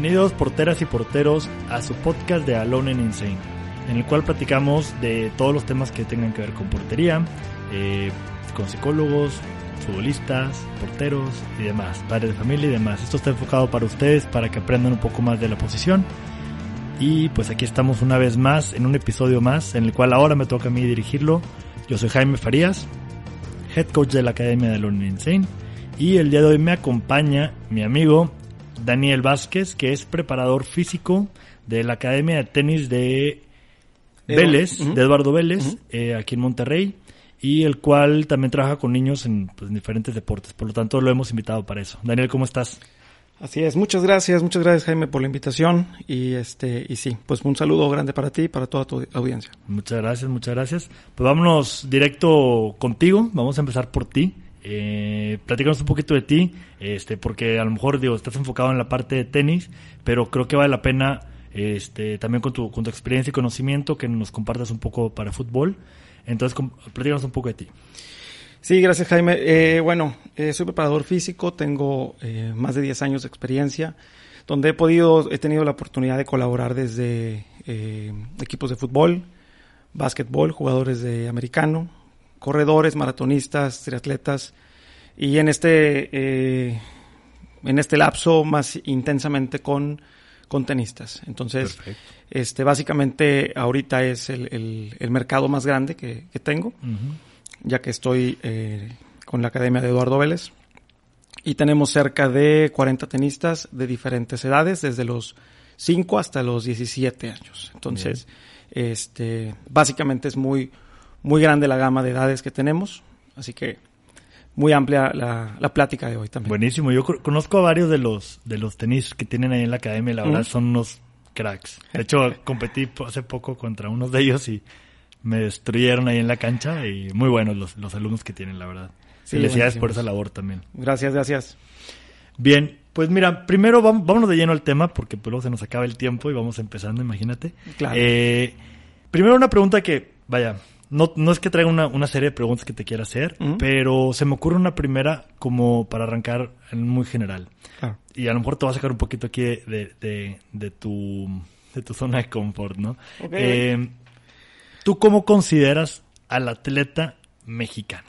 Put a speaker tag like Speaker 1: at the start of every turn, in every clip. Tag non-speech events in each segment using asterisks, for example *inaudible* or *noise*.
Speaker 1: Bienvenidos porteras y porteros a su podcast de Alone and Insane, en el cual platicamos de todos los temas que tengan que ver con portería, eh, con psicólogos, futbolistas, porteros y demás, padres de familia y demás. Esto está enfocado para ustedes, para que aprendan un poco más de la posición. Y pues aquí estamos una vez más, en un episodio más, en el cual ahora me toca a mí dirigirlo. Yo soy Jaime Farías, head coach de la Academia de Alone and Insane. Y el día de hoy me acompaña mi amigo Daniel Vázquez, que es preparador físico de la Academia de Tenis de Vélez, de Eduardo Vélez, eh, aquí en Monterrey, y el cual también trabaja con niños en, pues, en, diferentes deportes. Por lo tanto, lo hemos invitado para eso. Daniel, ¿cómo estás?
Speaker 2: Así es, muchas gracias, muchas gracias Jaime por la invitación y este y sí, pues un saludo grande para ti y para toda tu audiencia.
Speaker 1: Muchas gracias, muchas gracias. Pues vámonos directo contigo, vamos a empezar por ti. Eh, platícanos un poquito de ti, este, porque a lo mejor digo, estás enfocado en la parte de tenis, pero creo que vale la pena este, también con tu, con tu experiencia y conocimiento que nos compartas un poco para fútbol. Entonces, platícanos un poco de ti.
Speaker 2: Sí, gracias Jaime. Eh, bueno, eh, soy preparador físico, tengo eh, más de 10 años de experiencia, donde he podido, he tenido la oportunidad de colaborar desde eh, equipos de fútbol, básquetbol, jugadores de americano, corredores, maratonistas, triatletas y en este eh, en este lapso más intensamente con, con tenistas. Entonces, Perfecto. este básicamente ahorita es el, el, el mercado más grande que, que tengo, uh -huh. ya que estoy eh, con la Academia de Eduardo Vélez. Y tenemos cerca de 40 tenistas de diferentes edades, desde los 5 hasta los 17 años. Entonces, Bien. este básicamente es muy muy grande la gama de edades que tenemos, así que muy amplia la, la plática de hoy también.
Speaker 1: Buenísimo, yo conozco a varios de los de los tenis que tienen ahí en la academia, la verdad son unos cracks. De hecho, *laughs* competí hace poco contra unos de ellos y me destruyeron ahí en la cancha y muy buenos los, los alumnos que tienen, la verdad. Sí, Felicidades por esa labor también.
Speaker 2: Gracias, gracias.
Speaker 1: Bien, pues mira, primero vámonos de lleno al tema porque pues luego se nos acaba el tiempo y vamos empezando, imagínate.
Speaker 2: Claro.
Speaker 1: Eh, primero una pregunta que, vaya, no, no es que traiga una, una serie de preguntas que te quiera hacer, uh -huh. pero se me ocurre una primera como para arrancar en muy general. Y a lo mejor te va a sacar un poquito aquí de, de, de, tu, de tu zona de confort, ¿no?
Speaker 2: Okay.
Speaker 1: Eh, ¿Tú cómo consideras al atleta mexicano?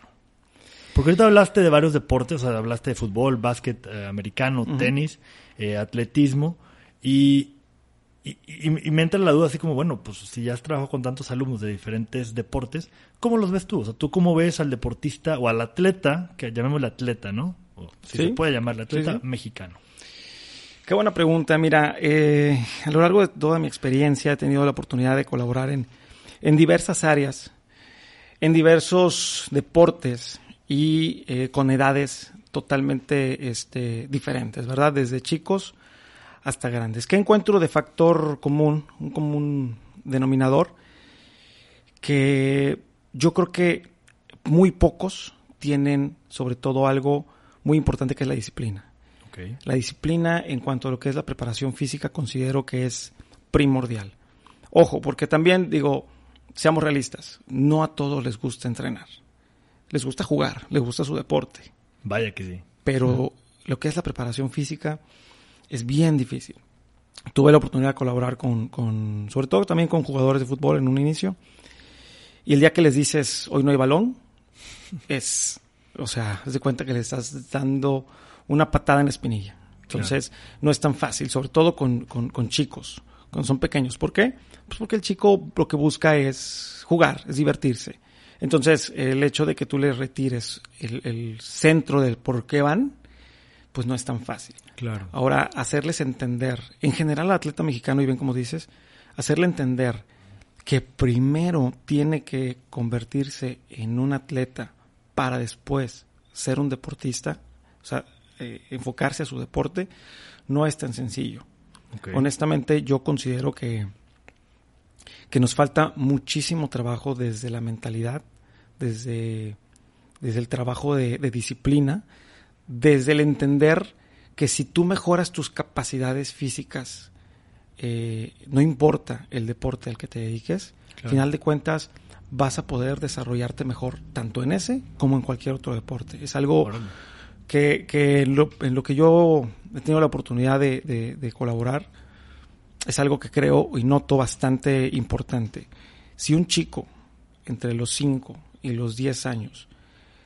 Speaker 1: Porque ahorita hablaste de varios deportes, o sea, hablaste de fútbol, básquet eh, americano, uh -huh. tenis, eh, atletismo, y, y, y, y, me entra la duda así como, bueno, pues si ya has trabajado con tantos alumnos de diferentes deportes, ¿cómo los ves tú? O sea, ¿tú cómo ves al deportista o al atleta, que llamémosle atleta, ¿no? O si ¿Sí? se puede llamar atleta sí, sí. mexicano.
Speaker 2: Qué buena pregunta. Mira, eh, a lo largo de toda mi experiencia he tenido la oportunidad de colaborar en, en diversas áreas, en diversos deportes y eh, con edades totalmente este, diferentes, ¿verdad? Desde chicos hasta grandes. ¿Qué encuentro de factor común, un común denominador? Que yo creo que muy pocos tienen sobre todo algo muy importante que es la disciplina.
Speaker 1: Okay.
Speaker 2: La disciplina en cuanto a lo que es la preparación física considero que es primordial. Ojo, porque también digo, seamos realistas, no a todos les gusta entrenar. Les gusta jugar, les gusta su deporte.
Speaker 1: Vaya que sí.
Speaker 2: Pero uh -huh. lo que es la preparación física es bien difícil. Tuve la oportunidad de colaborar con, con, sobre todo también con jugadores de fútbol en un inicio. Y el día que les dices, hoy no hay balón, es, o sea, haz de cuenta que le estás dando una patada en la espinilla. Entonces, claro. no es tan fácil, sobre todo con, con, con, chicos, cuando son pequeños. ¿Por qué? Pues porque el chico lo que busca es jugar, es divertirse. Entonces, el hecho de que tú les retires el, el centro del por qué van, pues no es tan fácil.
Speaker 1: Claro.
Speaker 2: Ahora, hacerles entender, en general al atleta mexicano, y bien como dices, hacerle entender que primero tiene que convertirse en un atleta para después ser un deportista, o sea, eh, enfocarse a su deporte, no es tan sencillo. Honestamente, yo considero que, que nos falta muchísimo trabajo desde la mentalidad, desde, desde el trabajo de, disciplina, desde el entender que si tú mejoras tus capacidades físicas, eh, no importa el deporte al que te dediques, al final de cuentas vas a poder desarrollarte mejor tanto en ese como en cualquier otro deporte. Es algo que, en, lo, que yo he tenido la oportunidad de, colaborar, es algo que creo y noto bastante importante. Si un chico entre los 5 y los 10 años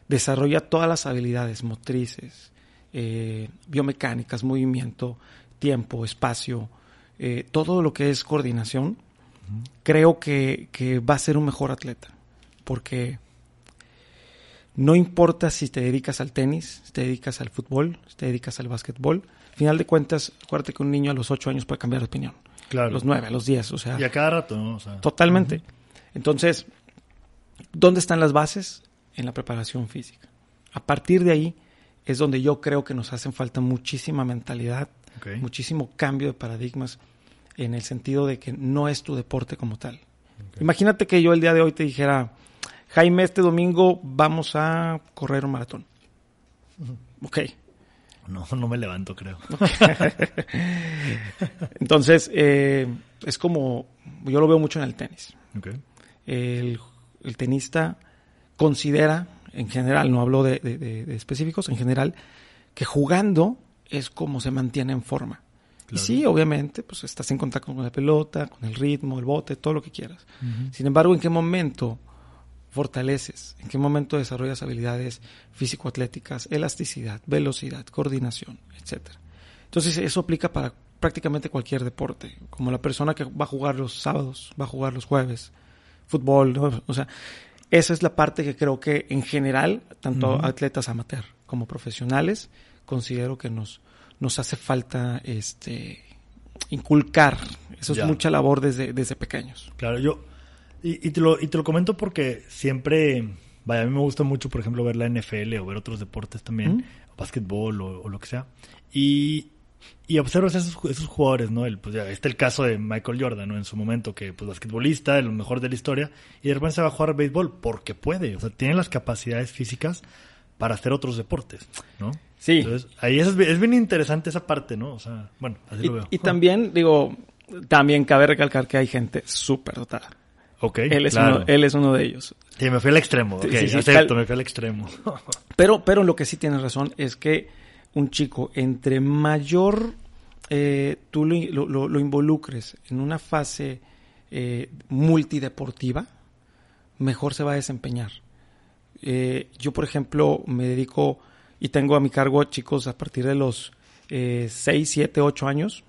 Speaker 2: desarrolla todas las habilidades motrices, eh, biomecánicas, movimiento, tiempo, espacio, eh, todo lo que es coordinación, creo que, que, va a ser un mejor atleta. Porque no importa si te dedicas al tenis, si te dedicas al fútbol, si te dedicas al básquetbol. Al final de cuentas, acuérdate que un niño a los 8 años puede cambiar de opinión. Claro. A los 9, a los 10, o sea.
Speaker 1: Y a cada rato, ¿no?
Speaker 2: totalmente. Entonces, ¿dónde están las bases? En la preparación física. A partir de ahí es donde yo creo que nos hacen falta muchísima mentalidad, muchísimo cambio de paradigmas en el sentido de que no es tu deporte como tal. Imagínate que yo el día de hoy te dijera, Jaime, este domingo vamos a correr un maratón. Ok.
Speaker 1: No, no me levanto, creo. *laughs*
Speaker 2: Entonces, eh, es como, yo lo veo mucho en el tenis. El, tenista considera, en general, no hablo de, específicos, en general, que jugando es como se mantiene en forma. Y sí, obviamente, pues estás en contacto con la pelota, con el ritmo, el bote, todo lo que quieras. Sin embargo, ¿en qué momento fortaleces? ¿En qué momento desarrollas habilidades físico-atléticas, elasticidad, velocidad, coordinación, etcétera? Entonces, eso aplica para prácticamente cualquier deporte, como la persona que va a jugar los sábados, va a jugar los jueves, fútbol, o sea, esa es la parte que creo que en general, tanto atletas amateur como profesionales, considero que nos, nos hace falta este inculcar. Eso es mucha labor desde, desde pequeños.
Speaker 1: Claro, yo, y, te lo, y te lo comento porque siempre, vaya, a mí me gusta mucho, por ejemplo, ver la NFL o ver otros deportes también, básquetbol o, lo que sea. Y, y observas esos, esos jugadores, ¿no? El, pues ya, este el caso de Michael Jordan, ¿no? En su momento, que pues basquetbolista, el mejor de la historia, y de repente se va a jugar béisbol porque puede, o sea, tiene las capacidades físicas para hacer otros deportes, ¿no?
Speaker 2: Sí.
Speaker 1: Entonces, ahí es, es bien interesante esa parte, ¿no? O sea, bueno, así
Speaker 2: y,
Speaker 1: lo veo.
Speaker 2: Y también, digo, también cabe recalcar que hay gente súper dotada.
Speaker 1: Ok,
Speaker 2: él es, uno, él es uno de ellos.
Speaker 1: Sí, me fui al extremo, ok, sí, acepto, me fui al extremo. *laughs*
Speaker 2: pero, pero lo que sí tienes razón es que un chico, entre mayor eh, tú lo, lo, involucres en una fase eh, multideportiva, mejor se va a desempeñar. Eh, yo, por ejemplo, me dedico y tengo a mi cargo chicos a partir de los eh, 6, 7, 8 años.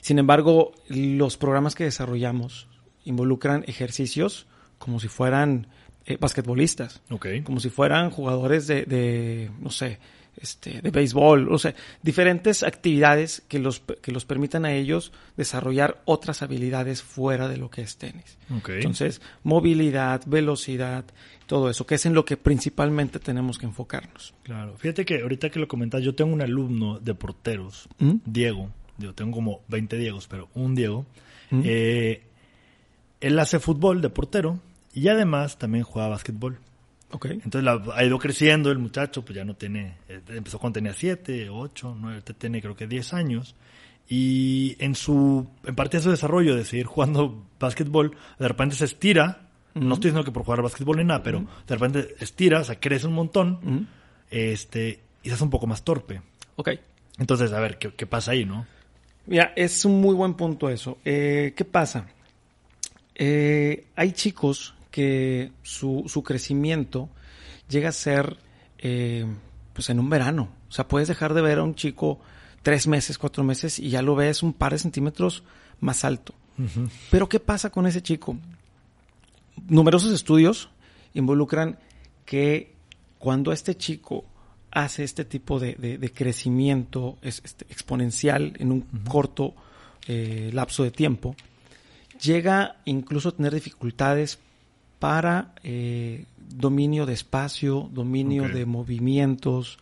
Speaker 2: Sin embargo, los programas que desarrollamos involucran ejercicios como si fueran eh, basquetbolistas, como si fueran jugadores de, de no sé, este, de béisbol, o sea, diferentes actividades que los, que los permitan a ellos desarrollar otras habilidades fuera de lo que es tenis. Entonces, movilidad, velocidad, todo eso, que es en lo que principalmente tenemos que enfocarnos.
Speaker 1: Claro, fíjate que ahorita que lo comentas, yo tengo un alumno de porteros, ¿Mm? Diego, yo tengo como 20 Diegos, pero un Diego, ¿Mm? eh, él hace fútbol de portero y además también juega básquetbol.
Speaker 2: Okay.
Speaker 1: Entonces ha ido creciendo el muchacho, pues ya no tiene, eh, empezó cuando tenía 7, 8, 9, tiene creo que 10 años. Y en su, en parte de su desarrollo de seguir jugando básquetbol, de repente se estira, no estoy diciendo que por jugar básquetbol ni nada, pero de repente estira, o sea, crece un montón, este, y se hace un poco más torpe.
Speaker 2: Ok.
Speaker 1: Entonces, a ver, ¿qué, qué pasa ahí, no?
Speaker 2: Mira, es un muy buen punto eso. Eh, ¿Qué pasa? Eh, hay chicos que su, su crecimiento llega a ser eh, pues en un verano. O sea, puedes dejar de ver a un chico tres meses, cuatro meses y ya lo ves un par de centímetros más alto. Pero ¿qué pasa con ese chico? Numerosos estudios involucran que cuando este chico hace este tipo de, crecimiento este, exponencial en un corto eh, lapso de tiempo, llega incluso a tener dificultades para eh, dominio de espacio, dominio de movimientos,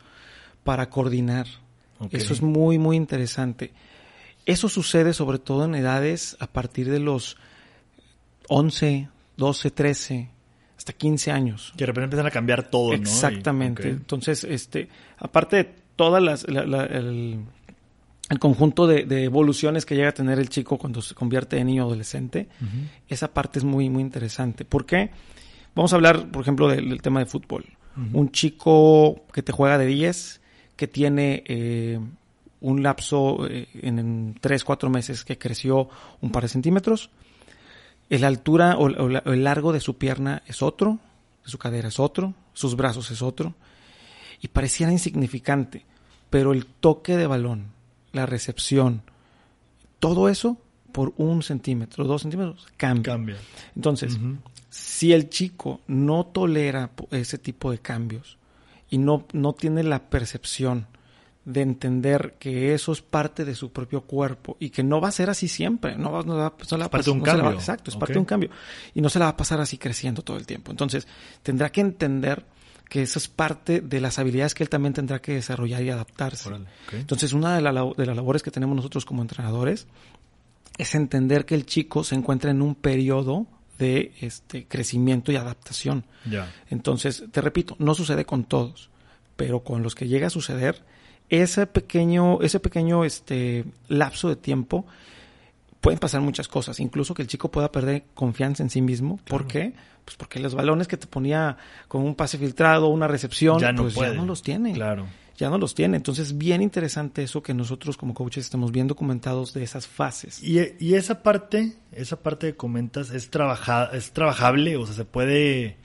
Speaker 2: para coordinar. Eso es muy, muy interesante. Eso sucede sobre todo en edades a partir de los 11, 12, 13, hasta 15 años.
Speaker 1: Que de repente empiezan a cambiar todo, ¿no? Y-
Speaker 2: Exactamente. Entonces, este, aparte de todas las, la- la- el, el conjunto de, de evoluciones que llega a tener el chico cuando se convierte en niño adolescente, esa parte es muy, muy interesante. ¿Por qué? Vamos a hablar, por ejemplo, del, del tema de fútbol. Un chico que te juega de 10, que tiene eh, un lapso eh, en, en 3, 4 meses que creció un par de centímetros. La altura o, o la- o el largo de su pierna es otro, de su cadera es otro, sus brazos es otro. Y pareciera insignificante, pero el toque de balón, la recepción, todo eso por un centímetro, dos centímetros, cambia.
Speaker 1: Cambia.
Speaker 2: Entonces, si el chico no tolera ese tipo de cambios y no, no tiene la percepción de entender que eso es parte de su propio cuerpo y que no va a ser así siempre, no va, no va- no la
Speaker 1: parte de un
Speaker 2: no va-
Speaker 1: cambio.
Speaker 2: exacto, es parte de un cambio y no se la va a pasar así creciendo todo el tiempo. Entonces, tendrá que entender que eso es parte de las habilidades que él también tendrá que desarrollar y adaptarse.
Speaker 1: Órale.
Speaker 2: Entonces, una de, la de las labores que tenemos nosotros como entrenadores es entender que el chico se encuentra en un periodo de este crecimiento y adaptación. Entonces, te repito, no sucede con todos, pero con los que llega a suceder, ese pequeño, ese pequeño este lapso de tiempo pueden pasar muchas cosas, incluso que el chico pueda perder confianza en sí mismo. ¿Por qué? Pues porque los balones que te ponía con un pase filtrado, una recepción,
Speaker 1: Ya no
Speaker 2: pues ya no los tiene
Speaker 1: Claro.
Speaker 2: ya no los tiene. Entonces, bien interesante eso que nosotros como coaches estamos bien documentados de esas fases.
Speaker 1: Y, y esa parte, esa parte que comentas, es trabaja, es trabajable, o sea, se puede,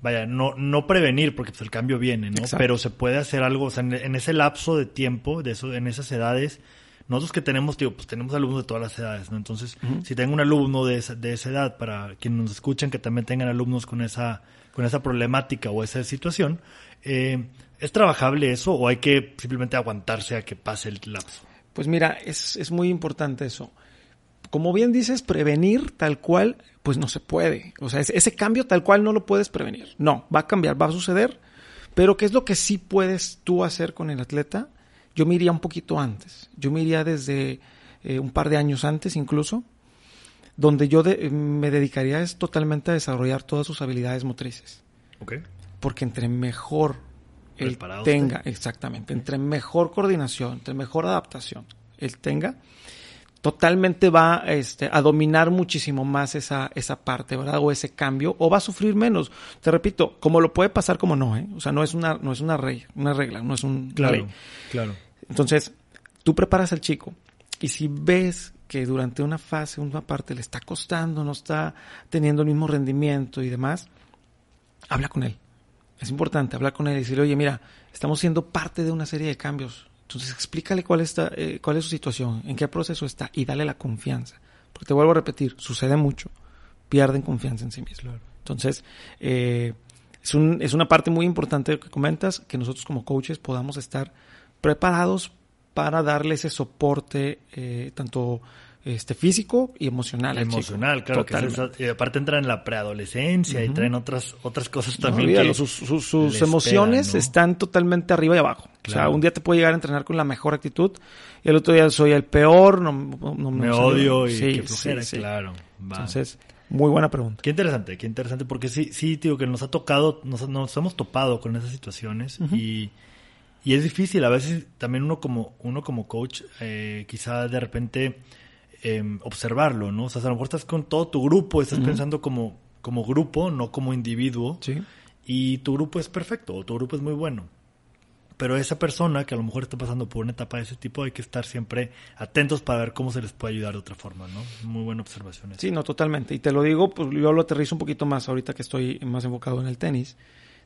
Speaker 1: vaya, no, no prevenir, porque pues el cambio viene, ¿no?
Speaker 2: Exacto.
Speaker 1: Pero se puede hacer algo, o sea, en, en ese lapso de tiempo, de eso, en esas edades, nosotros que tenemos, tío, pues tenemos alumnos de todas las edades, ¿no? Entonces, si tengo un alumno de esa, de esa edad, para quienes nos escuchan, que también tengan alumnos con esa, con esa problemática o esa situación, eh, ¿es trabajable eso o hay que simplemente aguantarse a que pase el lapso?
Speaker 2: Pues mira, es, es muy importante eso. Como bien dices, prevenir tal cual, pues no se puede. O sea, ese, ese cambio tal cual no lo puedes prevenir. No, va a cambiar, va a suceder. Pero ¿qué es lo que sí puedes tú hacer con el atleta? Yo me iría un poquito antes. Yo me iría desde eh, un par de años antes incluso, donde yo de- me dedicaría es totalmente a desarrollar todas sus habilidades motrices.
Speaker 1: ¿Ok?
Speaker 2: Porque entre mejor él tenga, exactamente, entre mejor coordinación, entre mejor adaptación él tenga, totalmente va este, a dominar muchísimo más esa, esa parte, ¿verdad? O ese cambio, o va a sufrir menos. Te repito, como lo puede pasar, como no, ¿eh? O sea, no es una, no es una, rey, una regla, no es un,
Speaker 1: Claro,
Speaker 2: ley.
Speaker 1: claro.
Speaker 2: Entonces, tú preparas al chico y si ves que durante una fase, una parte le está costando, no está teniendo el mismo rendimiento y demás, habla con él. Es importante hablar con él y decirle, oye, mira, estamos siendo parte de una serie de cambios. Entonces, explícale cuál, está, eh, cuál es su situación, en qué proceso está y dale la confianza. Porque te vuelvo a repetir, sucede mucho, pierden confianza en sí mismos. Entonces, eh, es, un, es una parte muy importante de lo que comentas, que nosotros como coaches podamos estar preparados para darle ese soporte eh, tanto este físico y emocional.
Speaker 1: emocional, claro que es y aparte entran en la preadolescencia y traen otras otras cosas
Speaker 2: No,
Speaker 1: también que
Speaker 2: sus, sus- emociones
Speaker 1: ¿no?
Speaker 2: están totalmente arriba y abajo. O sea, un día te puede llegar a entrenar con la mejor actitud y el otro día soy el peor, no, no- no
Speaker 1: me
Speaker 2: salió.
Speaker 1: odio y
Speaker 2: Sí,
Speaker 1: que flojera,
Speaker 2: sí, sí.
Speaker 1: claro. Va.
Speaker 2: Entonces, muy buena pregunta.
Speaker 1: Qué interesante, qué interesante, porque sí, sí, digo que nos ha tocado, nos, nos hemos topado con esas situaciones y, y es difícil, a veces también uno como, uno como coach, eh, quizá de repente eh, observarlo, ¿no? O sea, a lo mejor estás con todo tu grupo, estás pensando como, como grupo, no como individuo,
Speaker 2: Sí.
Speaker 1: y tu grupo es perfecto, o tu grupo es muy bueno. Pero esa persona que a lo mejor está pasando por una etapa de ese tipo, hay que estar siempre atentos para ver cómo se les puede ayudar de otra forma, ¿no? Muy buena observación. esa.
Speaker 2: Sí, no, totalmente. Y te lo digo, pues yo lo aterrizo un poquito más ahorita que estoy más enfocado en el tenis.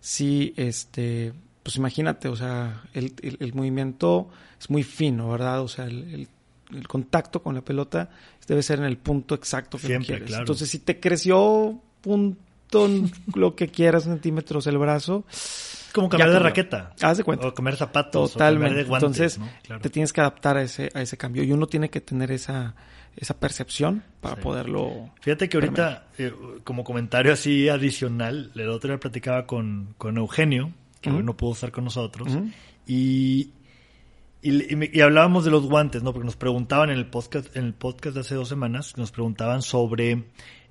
Speaker 2: Sí, este, pues imagínate, o sea, el, el- el movimiento es muy fino, ¿verdad? O sea, el, el- el contacto con la pelota debe ser en el punto exacto que
Speaker 1: Siempre,
Speaker 2: quieres.
Speaker 1: claro.
Speaker 2: Entonces, si te creció punto, *laughs* lo que quieras, centímetros el brazo,
Speaker 1: como cambiar de raqueta.
Speaker 2: Haz de cuenta.
Speaker 1: O cambiar zapatos.
Speaker 2: Totalmente.
Speaker 1: O cambiar de guantes,
Speaker 2: Entonces,
Speaker 1: ¿no? Claro.
Speaker 2: te tienes que adaptar a ese, a ese cambio. Y uno tiene que tener esa, esa percepción para
Speaker 1: Sí.
Speaker 2: poderlo.
Speaker 1: Fíjate que ahorita, eh, como comentario así adicional, el otro día platicaba con, con Eugenio, que
Speaker 2: Ujú.
Speaker 1: hoy no pudo estar con nosotros,
Speaker 2: Ujú.
Speaker 1: y, y, y y hablábamos de los guantes, ¿no? Porque nos preguntaban en el podcast, en el podcast de hace dos semanas, nos preguntaban sobre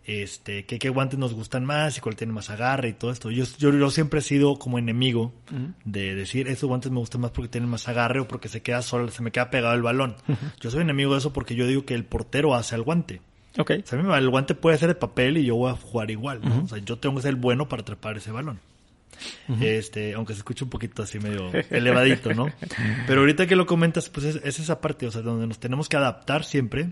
Speaker 1: este, que qué guantes nos gustan más y cuál tiene más agarre y todo esto. Yo, yo, yo siempre he sido como enemigo de decir, esos guantes me gustan más porque tienen más agarre o porque se queda solo, se me queda pegado el balón. Yo soy enemigo de eso porque yo digo que el portero hace al guante.
Speaker 2: Ok.
Speaker 1: O sea, el guante puede ser de papel y yo voy a jugar igual, ¿no? O sea, yo tengo que ser el bueno para atrapar ese balón. Este, aunque se escuche un poquito así medio elevadito, ¿no? Pero ahorita que lo comentas, pues es, es esa parte, o sea, donde nos tenemos que adaptar siempre.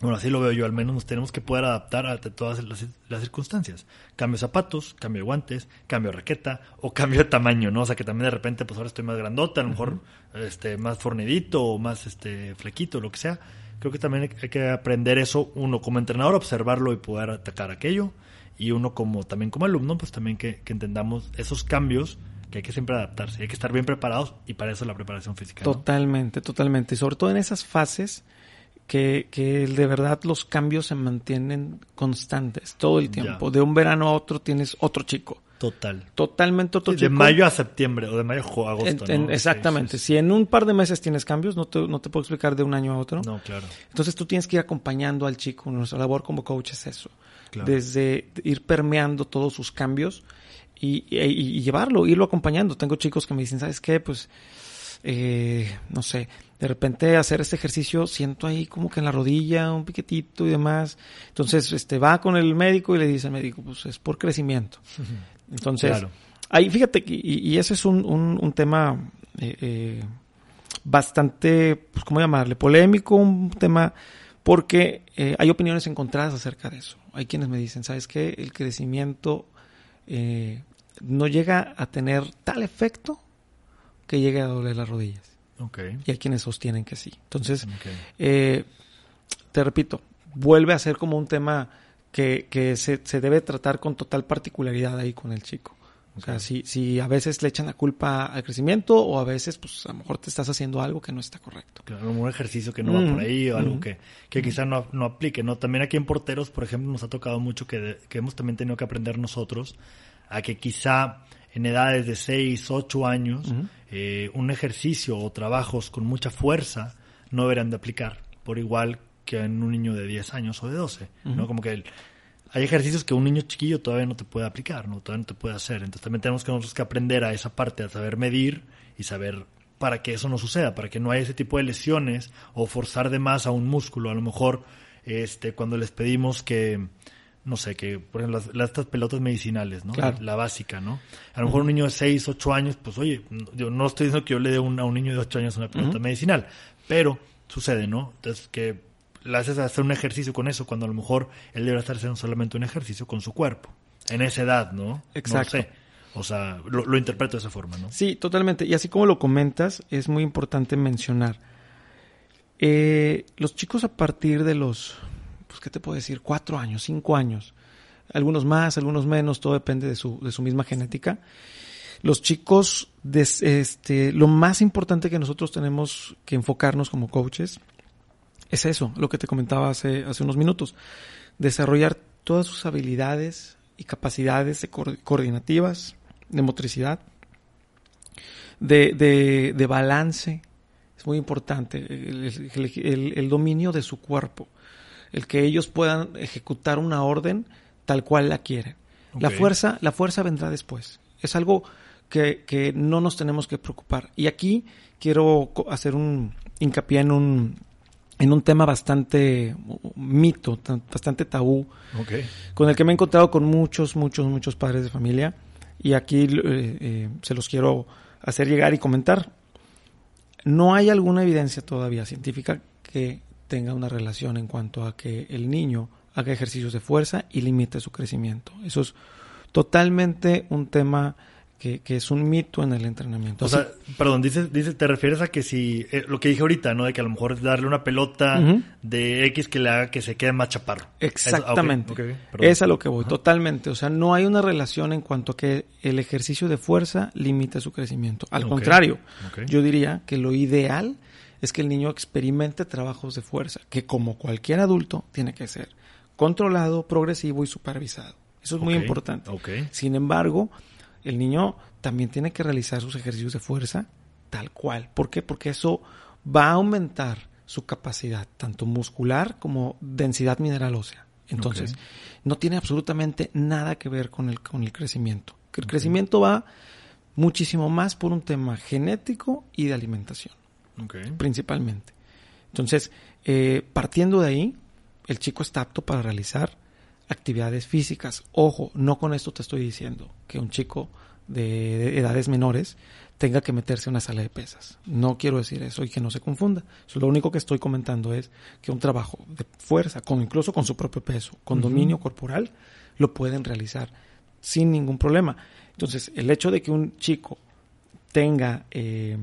Speaker 1: Bueno, así lo veo yo, al menos nos tenemos que poder adaptar a todas las, las circunstancias. Cambio zapatos, cambio guantes, cambio raqueta o cambio de tamaño, ¿no? O sea, que también de repente, pues ahora estoy más grandota, a lo mejor este, más fornidito o más este, flequito, lo que sea. Creo que también hay que aprender eso, uno como entrenador, observarlo y poder atacar aquello. Y uno como también como alumno, pues también que, que entendamos esos cambios que hay que siempre adaptarse. Hay que estar bien preparados y para eso la preparación física. ¿no?
Speaker 2: Totalmente, totalmente. Y sobre todo en esas fases que, que de verdad los cambios se mantienen constantes todo el
Speaker 1: Ya.
Speaker 2: tiempo. De un verano a otro tienes otro chico.
Speaker 1: Total.
Speaker 2: Totalmente otro
Speaker 1: Sí, de mayo a septiembre o de mayo a agosto.
Speaker 2: En- en-
Speaker 1: ¿no?
Speaker 2: exactamente.
Speaker 1: Sí, sí,
Speaker 2: Si en un par de meses tienes cambios, no te, no te puedo explicar de un año a otro.
Speaker 1: No, claro.
Speaker 2: Entonces tú tienes que ir acompañando al chico. Nuestra labor como coach es eso.
Speaker 1: Claro.
Speaker 2: Desde ir permeando todos sus cambios y, y- y llevarlo, irlo acompañando. Tengo chicos que me dicen, ¿sabes qué? Pues, eh, no sé, de repente hacer este ejercicio siento ahí como que en la rodilla un piquetito y demás. Entonces, este, va con el médico y le dice al médico, pues es por crecimiento. Entonces,
Speaker 1: Claro.
Speaker 2: ahí fíjate que, y, y ese es un, un, un tema eh, eh, bastante, pues, ¿cómo llamarle? Polémico, un tema, porque eh, hay opiniones encontradas acerca de eso. Hay quienes me dicen, ¿sabes qué? El crecimiento no llega a tener tal efecto que llegue a doler las rodillas. Y hay quienes sostienen que sí. Entonces, te repito, vuelve a ser como un tema que, que se, se debe tratar con total particularidad ahí con el chico. O sea, si, si a veces le echan la culpa al crecimiento o a veces, pues a lo mejor te estás haciendo algo que no está correcto.
Speaker 1: Claro, un ejercicio que no va por ahí o algo
Speaker 2: mm.
Speaker 1: que, que quizá no, no aplique, ¿no? También aquí en porteros, por ejemplo, nos ha tocado mucho que, que hemos también tenido que aprender nosotros a que quizá en edades de 6, 8 años, eh, un ejercicio o trabajos con mucha fuerza no deberían de aplicar, por igual que en un niño de 10 años o de 12, ¿no? Como que el- hay ejercicios que un niño chiquillo todavía no te puede aplicar, ¿no? Todavía no te puede hacer. Entonces también tenemos que nosotros que aprender a esa parte, a saber medir y saber para que eso no suceda, para que no haya ese tipo de lesiones o forzar de más a un músculo. A lo mejor, este, cuando les pedimos que, no sé, que, por ejemplo, las, las- estas pelotas medicinales, ¿no?
Speaker 2: Claro.
Speaker 1: La básica, ¿no? A lo mejor un niño de 6, 8 años, pues oye, yo no estoy diciendo que yo le dé un- a un niño de 8 años una pelota medicinal, pero sucede, ¿no? Entonces que le haces hacer un ejercicio con eso cuando a lo mejor él debería estar haciendo solamente un ejercicio con su cuerpo. En esa edad, ¿no?
Speaker 2: Exacto.
Speaker 1: No sé. O sea, lo, lo interpreto de esa forma, ¿no?
Speaker 2: Sí, totalmente. Y así como lo comentas, es muy importante mencionar. eh, los chicos a partir de los, pues, ¿qué te puedo decir? Cuatro años, cinco años. Algunos más, algunos menos, todo depende de su, de su misma genética. Los chicos, des- este, lo más importante que nosotros tenemos que enfocarnos como coaches es eso, lo que te comentaba hace, hace unos minutos. Desarrollar todas sus habilidades y capacidades de coor- coordinativas, de motricidad, de, de, de balance. Es muy importante el, el- el- el dominio de su cuerpo, el que ellos puedan ejecutar una orden tal cual la quieren. La fuerza, la fuerza vendrá después. Es algo que, que no nos tenemos que preocupar. Y aquí quiero hacer un hincapié en un, en un tema bastante mito, tan- bastante tabú,
Speaker 1: Ok.
Speaker 2: con el que me he encontrado con muchos, muchos, muchos padres de familia y aquí eh, eh, se los quiero hacer llegar y comentar. No hay alguna evidencia todavía científica que tenga una relación en cuanto a que el niño haga ejercicios de fuerza y limite su crecimiento. Eso es totalmente un tema que, que es un mito en el entrenamiento.
Speaker 1: O sea, perdón, dices, dices, te refieres a que si, eh, lo que dije ahorita, ¿no? De que a lo mejor es darle una pelota de X que le haga que se quede más chaparro.
Speaker 2: Exactamente. es a lo que voy, totalmente. O sea, no hay una relación en cuanto a que el ejercicio de fuerza limite su crecimiento. Al contrario, yo diría que lo ideal es que el niño experimente trabajos de fuerza, que como cualquier adulto tiene que ser controlado, progresivo y supervisado. Eso es muy importante. Sin embargo, el niño también tiene que realizar sus ejercicios de fuerza tal cual. ¿Por qué? Porque eso va a aumentar su capacidad, tanto muscular como densidad mineral ósea. Entonces, no tiene absolutamente nada que ver con el, con el crecimiento. El crecimiento va muchísimo más por un tema genético y de alimentación, principalmente. Entonces, eh, partiendo de ahí, el chico está apto para realizar actividades físicas. Ojo, no con esto te estoy diciendo que un chico de, edades menores tenga que meterse a una sala de pesas. No quiero decir eso y que no se confunda. lo único que estoy comentando es que un trabajo de fuerza, con, incluso con su propio peso, con dominio corporal, lo pueden realizar sin ningún problema. Entonces, el hecho de que un chico tenga eh,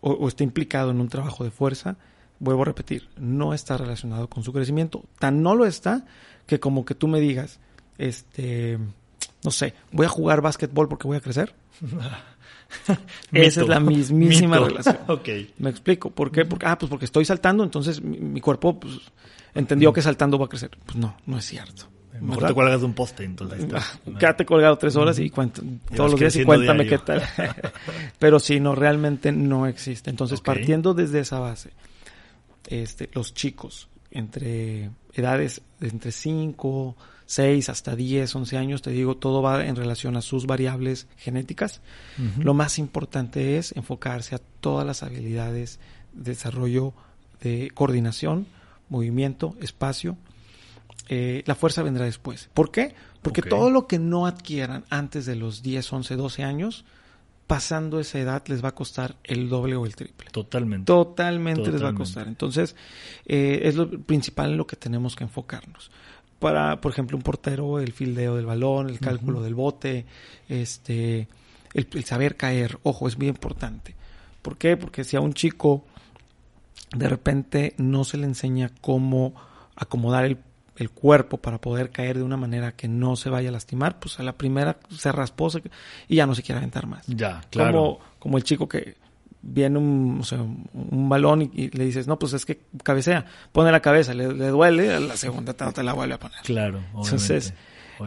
Speaker 2: o esté implicado en un trabajo de fuerza, vuelvo a repetir, no está relacionado con su crecimiento. Tan no lo está que como que tú me digas, este, no sé, voy a jugar básquetbol porque voy a crecer. *laughs* Esa es la mismísima relación. *laughs*
Speaker 1: okay.
Speaker 2: Me explico. ¿Por qué? Porque, ah, pues porque estoy saltando, entonces mi, cuerpo pues, entendió que saltando va a crecer. Pues no, no es cierto.
Speaker 1: Mejor te cuelgas de un poste, entonces.
Speaker 2: Ah, quédate colgado tres horas y cuenta, todos los días y cuéntame qué tal. *laughs* Pero si no, realmente no existe. Entonces, partiendo desde esa base, este, los chicos entre edades de entre 5, 6 hasta 10, 11 años, te digo, todo va en relación a sus variables genéticas. Lo más importante es enfocarse a todas las habilidades de desarrollo de coordinación, movimiento, espacio. Eh, la fuerza vendrá después. ¿Por qué? Porque todo lo que no adquieran antes de los 10, 11, 12 años pasando esa edad les va a costar el doble o el triple.
Speaker 1: Totalmente.
Speaker 2: Totalmente, les va a costar. Entonces, eh, es lo principal en lo que tenemos que enfocarnos. Para, por ejemplo, un portero, el fildeo del balón, el cálculo del bote, este, el, saber caer, ojo, es muy importante. ¿Por qué? Porque si a un chico de repente no se le enseña cómo acomodar el el cuerpo para poder caer de una manera que no se vaya a lastimar, pues a la primera se raspó y ya no se quiere aventar más.
Speaker 1: Ya, claro.
Speaker 2: Como, como el chico que viene un, un balón y, le dices, no, pues es que cabecea, pone la cabeza, le, duele, a la segunda no te la vuelve a poner.
Speaker 1: Claro,
Speaker 2: Entonces,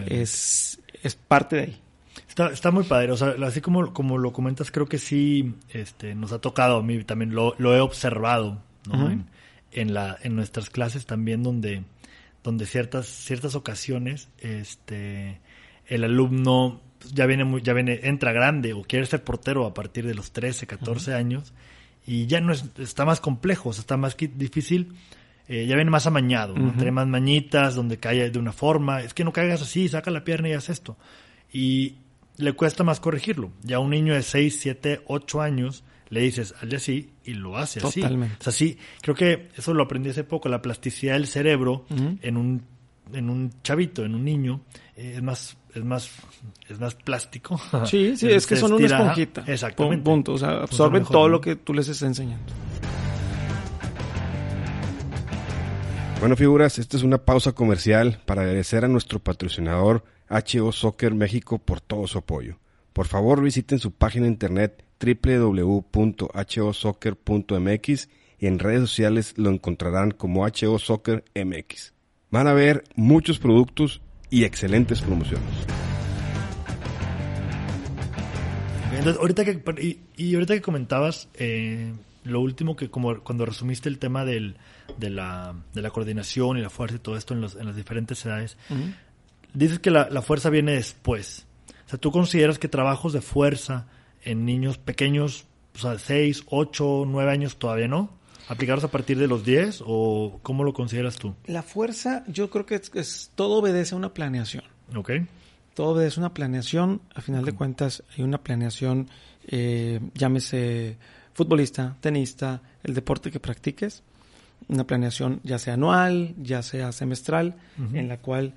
Speaker 2: Es, es parte de ahí.
Speaker 1: Está, está muy padre, o sea, así como, como lo comentas, creo que sí este, nos ha tocado a mí, también lo, lo he observado ¿no? en, en, la, en nuestras clases también donde donde ciertas, ciertas ocasiones este, el alumno ya viene, muy, ya viene, entra grande o quiere ser portero a partir de los 13, 14 años y ya no es, está más complejo, está más difícil, eh, ya viene más amañado, tiene más mañitas, donde cae de una forma, es que no caigas así, saca la pierna y haz esto. Y le cuesta más corregirlo. Ya un niño de 6, 7, 8 años le dices, hazle así y lo hace así.
Speaker 2: Totalmente.
Speaker 1: O sea, sí, creo que eso lo aprendí hace poco, la plasticidad del cerebro en un en un chavito, en un niño, eh, es más es más es más plástico.
Speaker 2: Sí, sí, *laughs* es que son una esponjita.
Speaker 1: Exactamente.
Speaker 2: Punto, o sea, absorben todo lo que tú les estás enseñando.
Speaker 3: Bueno, figuras, esta es una pausa comercial para agradecer a nuestro patrocinador HO Soccer México por todo su apoyo. Por favor, visiten su página de internet www.hosoccer.mx y en redes sociales lo encontrarán como HO Soccer MX. Van a ver muchos productos y excelentes promociones.
Speaker 1: ahorita que, y, ahorita que comentabas, eh, lo último que como cuando resumiste el tema del, de, la, de la coordinación y la fuerza y todo esto en, los, en las diferentes edades, dices que la, la fuerza viene después. O sea, ¿tú consideras que trabajos de fuerza en niños pequeños, o sea, 6, 8, 9 años todavía no? ¿Aplicarlos a partir de los 10 o cómo lo consideras tú?
Speaker 2: La fuerza, yo creo que es, todo obedece a una planeación.
Speaker 1: Ok.
Speaker 2: Todo obedece a una planeación. A final de cuentas, hay una planeación, eh, llámese futbolista, tenista, el deporte que practiques. Una planeación ya sea anual, ya sea semestral, en la cual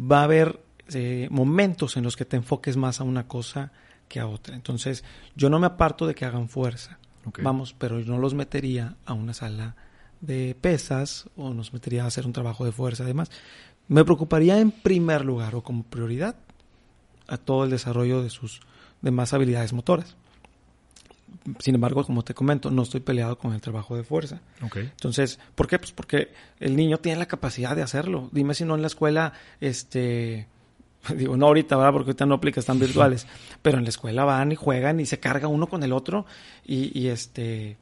Speaker 2: va a haber eh, momentos en los que te enfoques más a una cosa que a otra. Entonces, yo no me aparto de que hagan fuerza. Vamos, pero yo no los metería a una sala de pesas o nos metería a hacer un trabajo de fuerza además. Me preocuparía en primer lugar o como prioridad a todo el desarrollo de sus demás habilidades motoras. Sin embargo, como te comento, no estoy peleado con el trabajo de fuerza. Entonces, ¿por qué? Pues porque el niño tiene la capacidad de hacerlo. Dime si no en la escuela, este, *laughs* digo, no ahorita, ¿verdad? Porque ahorita no aplica, están virtuales, pero en la escuela van y juegan y se carga uno con el otro y, y este,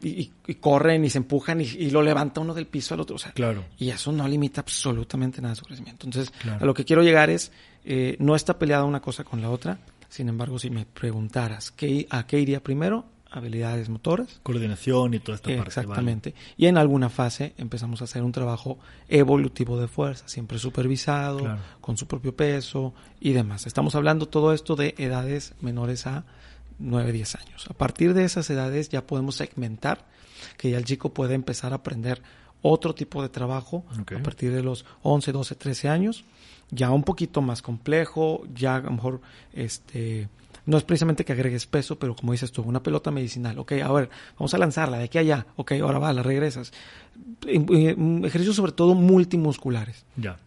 Speaker 2: y, y- y corren y se empujan y, y lo levanta uno del piso al otro. O sea,
Speaker 1: Claro.
Speaker 2: y eso no limita absolutamente nada su crecimiento. Entonces,
Speaker 1: Claro.
Speaker 2: a lo que quiero llegar es, eh, no está peleada una cosa con la otra. Sin embargo, si me preguntaras, ¿qué, ¿a qué iría primero? Habilidades motoras.
Speaker 1: Coordinación y toda esta parte.
Speaker 2: Exactamente. Y en alguna fase empezamos a hacer un trabajo evolutivo de fuerza, siempre supervisado,
Speaker 1: Claro.
Speaker 2: con su propio peso y demás. Estamos hablando todo esto de edades menores a 9, 10 años. A partir de esas edades ya podemos segmentar que ya el chico puede empezar a aprender otro tipo de trabajo a partir de los 11, 12, 13 años, ya un poquito más complejo, ya a lo mejor este no es precisamente que agregues peso, pero como dices tú, una pelota medicinal, ok, a ver, vamos a lanzarla de aquí a allá, ok, ahora va, la regresas. Eh, eh, Ejercicios sobre todo multimusculares.
Speaker 1: Ya.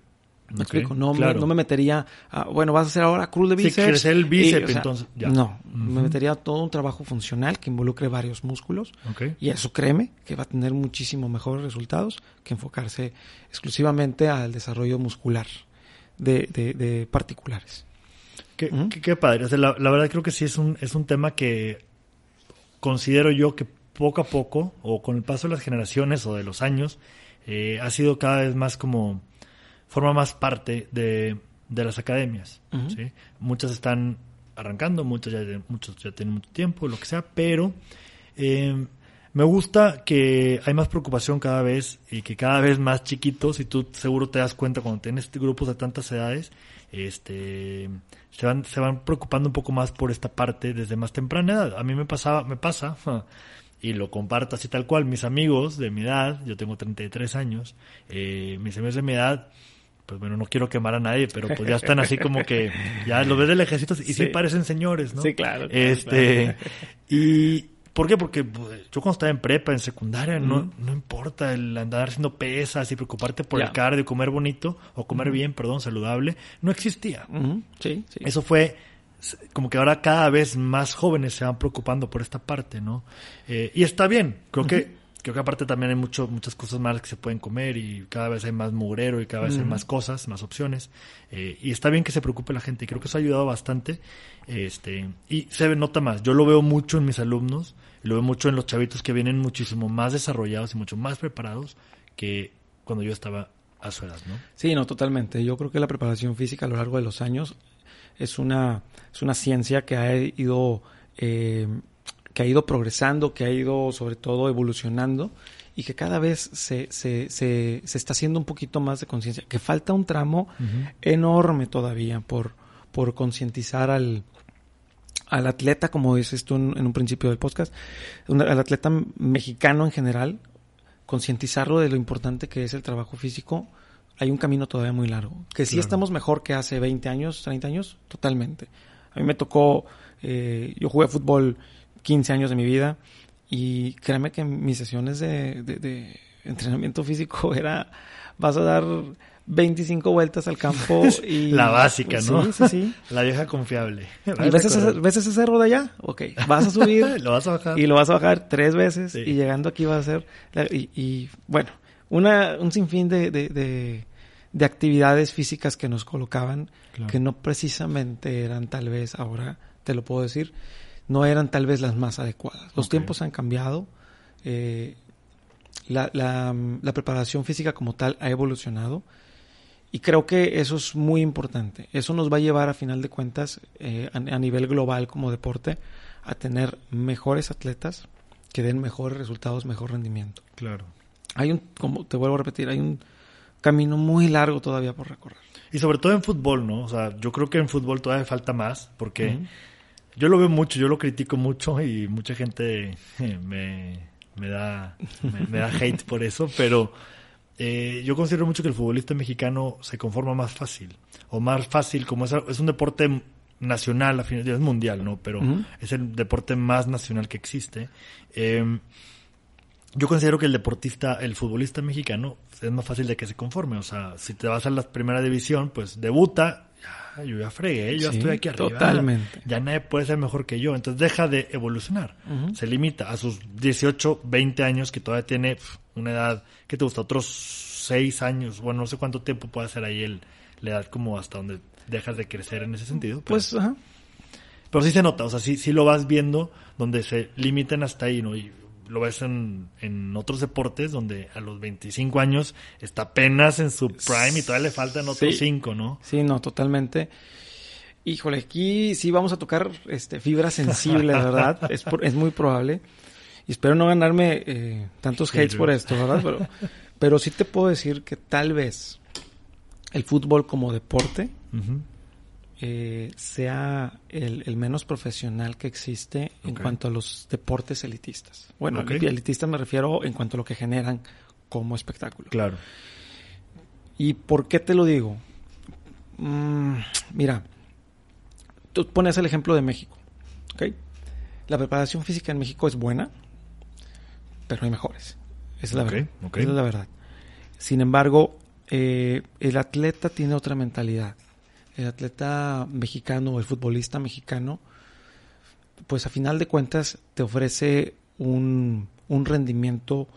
Speaker 2: ¿Me explico? No,
Speaker 1: claro.
Speaker 2: me, no me metería, a, bueno, vas a hacer ahora cruz de bíceps.
Speaker 1: crecer el bíceps,
Speaker 2: o sea,
Speaker 1: entonces, ya.
Speaker 2: No, me metería a todo un trabajo funcional que involucre varios músculos.
Speaker 1: Ok.
Speaker 2: Y eso créeme que va a tener muchísimo mejores resultados que enfocarse exclusivamente al desarrollo muscular de, de, de particulares.
Speaker 1: Qué, qué- qué padre. O sea, la, la verdad creo que sí es un, es un tema que considero yo que poco a poco, o con el paso de las generaciones o de los años, eh, ha sido cada vez más como, forma más parte de, de las academias. ¿sí? Muchas están arrancando, muchas ya, muchos ya tienen mucho tiempo, lo que sea, pero eh, me gusta que hay más preocupación cada vez y que cada vez más chiquitos, y tú seguro te das cuenta cuando tienes grupos de tantas edades, este se van, se van preocupando un poco más por esta parte desde más temprana edad. A mí me pasaba, me pasa, y lo comparto así tal cual, mis amigos de mi edad, yo tengo 33 años, eh, mis amigos de mi edad, pues bueno, no quiero quemar a nadie, pero pues ya están así como que, ya los ves del ejército y sí,
Speaker 2: Sí.
Speaker 1: parecen señores, ¿no?
Speaker 2: Sí, claro, claro,
Speaker 1: Este, y, ¿por qué? Porque pues, yo cuando estaba en prepa, en secundaria, no, no importa el andar haciendo pesas y preocuparte por el cardio, comer bonito, o comer bien, perdón, saludable, no existía.
Speaker 2: Sí, sí.
Speaker 1: Eso fue como que ahora cada vez más jóvenes se van preocupando por esta parte, ¿no? Eh, y está bien, creo que creo que aparte también hay mucho, muchas cosas malas que se pueden comer y cada vez hay más mugrero y cada vez hay más cosas, más opciones. Eh, y está bien que se preocupe la gente y creo que eso ha ayudado bastante. Este, y se nota más. Yo lo veo mucho en mis alumnos, lo veo mucho en los chavitos que vienen muchísimo más desarrollados y mucho más preparados que cuando yo estaba a su edad, ¿no?
Speaker 2: Sí, no, totalmente. Yo creo que la preparación física a lo largo de los años es una, es una ciencia que ha ido, eh, que ha ido progresando, que ha ido sobre todo evolucionando y que cada vez se, se, se, se está haciendo un poquito más de conciencia. Que falta un tramo enorme todavía por, por concientizar al, al atleta, como dices tú en, en un principio del podcast, un- al atleta mexicano en general, concientizarlo de lo importante que es el trabajo físico, hay un camino todavía muy largo. Que sí
Speaker 1: Claro.
Speaker 2: estamos mejor que hace 20 años, 30 años, totalmente. A mí me tocó, eh, yo jugué fútbol 15 años de mi vida y créeme que mis sesiones de, de- de entrenamiento físico *laughs* era, vas a dar 25 vueltas al campo *laughs* y...
Speaker 1: La básica, ¿no?
Speaker 2: Sí, sí, sí. *laughs*
Speaker 1: La vieja confiable.
Speaker 2: ¿Y ves ese, ves ese cerro de allá? Ok, vas a subir *laughs*
Speaker 1: Lo vas a bajar.
Speaker 2: y lo vas a bajar tres veces
Speaker 1: Sí.
Speaker 2: y llegando aquí va a ser... la- y, y, bueno, una, un sinfín de, de, de, de actividades físicas que nos colocaban
Speaker 1: Claro.
Speaker 2: que no precisamente eran tal vez, ahora te lo puedo decir, no eran tal vez las más adecuadas. Los tiempos han cambiado, eh, la, la, la preparación física como tal ha evolucionado y creo que eso es muy importante. Eso nos va a llevar a final de cuentas eh, a, a nivel global como deporte a tener mejores atletas que den mejores resultados, mejor rendimiento.
Speaker 1: Claro.
Speaker 2: Hay un, como te vuelvo a repetir, hay un camino muy largo todavía por recorrer.
Speaker 1: Y sobre todo en fútbol, ¿no? O sea, yo creo que en fútbol todavía falta más, porque yo lo veo mucho, yo lo critico mucho y mucha gente eh, me, me da, me, me da hate por eso, pero eh, yo considero mucho que el futbolista mexicano se conforma más fácil, o más fácil, como es, es un deporte nacional, a fin de días es mundial, ¿no? Pero es el deporte más nacional que existe. Eh, yo considero que el deportista, el futbolista mexicano, es más fácil de que se conforme. O sea, si te vas a la primera división, pues debuta, ya, yo ya fregué, yo
Speaker 2: Sí,
Speaker 1: estoy aquí arriba.
Speaker 2: totalmente.
Speaker 1: Ya nadie puede ser mejor que yo. Entonces deja de evolucionar. Se limita a sus 18, 20 años, que todavía tiene una edad, ¿qué te gusta? Otros 6 años. Bueno, no sé cuánto tiempo puede ser ahí el, la edad como hasta donde dejas de crecer en ese sentido. pero-
Speaker 2: Pues, ajá.
Speaker 1: pero sí se nota, o sea, sí, sí lo vas viendo donde se limitan hasta ahí, ¿no? Y lo ves en, en otros deportes donde a los 25 años está apenas en su prime y todavía le faltan otros
Speaker 2: Sí.
Speaker 1: 5, ¿no?
Speaker 2: Sí, no, totalmente. Híjole, aquí sí vamos a tocar este, fibras sensibles, ¿verdad? *laughs* es, por- es muy probable. Y espero no ganarme eh, tantos hates
Speaker 1: Sí,
Speaker 2: por esto, ¿verdad? Pero, pero sí te puedo decir que tal vez el fútbol como deporte. Eh, sea el, el menos profesional que existe en cuanto a los deportes elitistas. Bueno, elitistas me refiero en cuanto a lo que generan como espectáculo.
Speaker 1: Claro.
Speaker 2: ¿Y por qué te lo digo? Mm, mira, tú pones el ejemplo de México, ¿ok? La preparación física en México es buena, pero hay mejores. Esa es la
Speaker 1: Ok,
Speaker 2: verdad.
Speaker 1: ok.
Speaker 2: Esa es la verdad. Sin embargo, eh, el atleta tiene otra mentalidad. El atleta mexicano o el futbolista mexicano, pues a final de cuentas te ofrece un, un rendimiento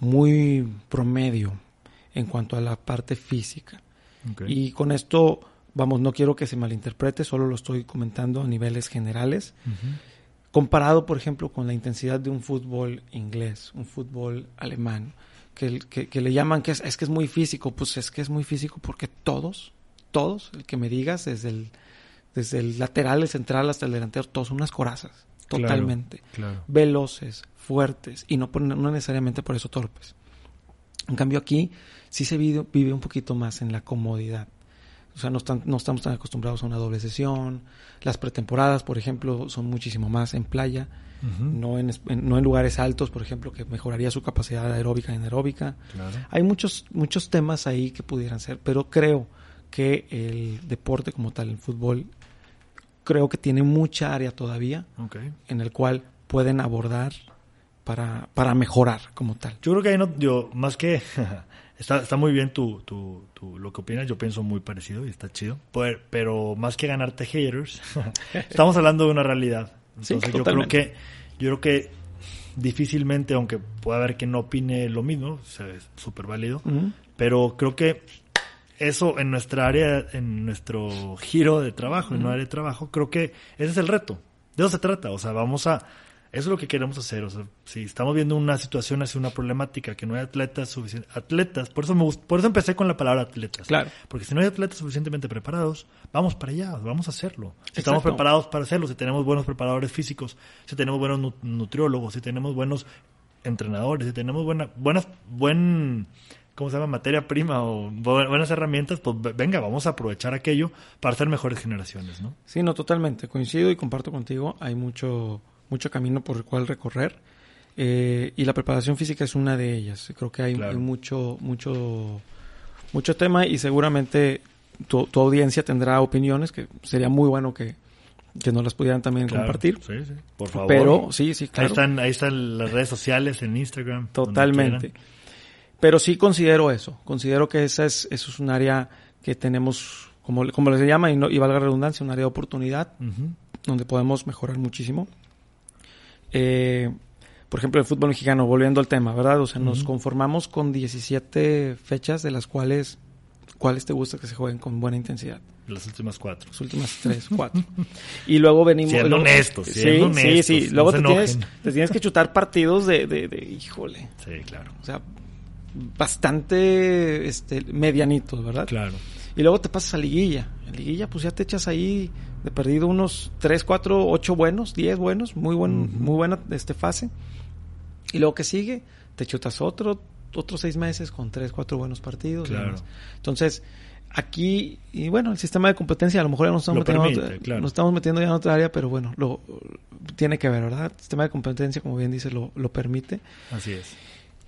Speaker 2: muy promedio en cuanto a la parte física. Y con esto, vamos, no quiero que se malinterprete, solo lo estoy comentando a niveles generales. Comparado, por ejemplo, con la intensidad de un fútbol inglés, un fútbol alemán, que, que, que le llaman que es, es que es muy físico, pues es que es muy físico porque todos, todos, el que me digas, desde el, desde el lateral, el central hasta el delantero, todos son unas corazas, totalmente.
Speaker 1: Claro.
Speaker 2: Veloces, fuertes y no, por- no necesariamente por eso torpes. En cambio aquí sí se vive, vive un poquito más en la comodidad. O sea, no, están, no estamos tan acostumbrados a una doble sesión. Las pretemporadas, por ejemplo, son muchísimo más en playa, no, en- no en lugares altos, por ejemplo, que mejoraría su capacidad aeróbica y anaeróbica.
Speaker 1: Claro.
Speaker 2: Hay muchos, muchos temas ahí que pudieran ser, pero creo que el deporte como tal, el fútbol, creo que tiene mucha área todavía en el cual pueden abordar para, para mejorar como tal.
Speaker 1: Yo creo que ahí no, yo, más que, *laughs* está, está muy bien tu, tu, tu- lo que opinas, yo pienso muy parecido y está chido, Pero- pero más que ganarte haters, *laughs* estamos hablando de una realidad.
Speaker 2: Sí,
Speaker 1: Entonces yo creo que, yo creo que difícilmente, aunque pueda haber quien no opine lo mismo, o sea, es súper válido, pero creo que eso en nuestra área, en nuestro giro de trabajo, en nuestra área de trabajo, creo que ese es el reto. De eso se trata. O sea, vamos a. Eso es lo que queremos hacer. O sea, si estamos viendo una situación así, una problemática, que no hay atletas suficientes. Atletas, por eso me por eso empecé con la palabra atletas.
Speaker 2: Claro.
Speaker 1: Porque si no hay atletas suficientemente preparados, vamos para allá, vamos a hacerlo. Si estamos preparados para hacerlo, si tenemos buenos preparadores físicos, si tenemos buenos nu- nutriólogos, si tenemos buenos entrenadores, si tenemos buena, buenas, buen, ¿cómo se llama? Materia prima o bu- buenas herramientas, pues ve- venga, vamos a aprovechar aquello para ser mejores generaciones, ¿no?
Speaker 2: Sí, no, totalmente. Coincido y comparto contigo. Hay mucho, mucho camino por el cual recorrer. Eh, y la preparación física es una de ellas. Creo que hay,
Speaker 1: Claro.
Speaker 2: hay mucho, mucho, mucho tema y seguramente tu, tu audiencia tendrá opiniones que sería muy bueno que, que nos las pudieran también
Speaker 1: Claro.
Speaker 2: compartir.
Speaker 1: Sí, sí, por favor.
Speaker 2: Pero sí, sí,
Speaker 1: Ahí
Speaker 2: claro.
Speaker 1: están, ahí están las redes sociales, en Instagram.
Speaker 2: Totalmente. Pero sí considero eso. Considero que esa es, eso es un área que tenemos, como, como les llama, y, no, y valga la redundancia, un área de oportunidad donde podemos mejorar muchísimo. Eh, por ejemplo, el fútbol mexicano, volviendo al tema, ¿verdad? O sea, nos conformamos con 17 fechas, de las cuales, ¿cuáles te gusta que se jueguen con buena intensidad?
Speaker 1: Las últimas cuatro.
Speaker 2: Las últimas tres, cuatro. Y luego venimos...
Speaker 1: Siendo
Speaker 2: luego-
Speaker 1: honestos,
Speaker 2: sí,
Speaker 1: siendo
Speaker 2: sí,
Speaker 1: honestos,
Speaker 2: sí.
Speaker 1: no
Speaker 2: Luego te tienes, te tienes que chutar partidos de, de, de, híjole,
Speaker 1: Sí, claro.
Speaker 2: o sea, bastante este, medianitos, ¿verdad?
Speaker 1: Claro.
Speaker 2: Y luego te pasas a liguilla. En liguilla, pues ya te echas ahí de perdido unos 3, 4, 8 buenos, 10 buenos, muy buen, muy buena este fase. Y luego que sigue, te chutas otro, otros 6 meses con 3, 4 buenos partidos.
Speaker 1: Claro.
Speaker 2: Entonces, aquí, y bueno, el sistema de competencia a lo mejor ya nos estamos,
Speaker 1: Lo
Speaker 2: metiendo, en
Speaker 1: permite,
Speaker 2: otra-
Speaker 1: claro.
Speaker 2: nos estamos metiendo ya en otra área, pero bueno, lo tiene que ver, ¿verdad? El sistema de competencia, como bien dice, lo, lo permite.
Speaker 1: Así es.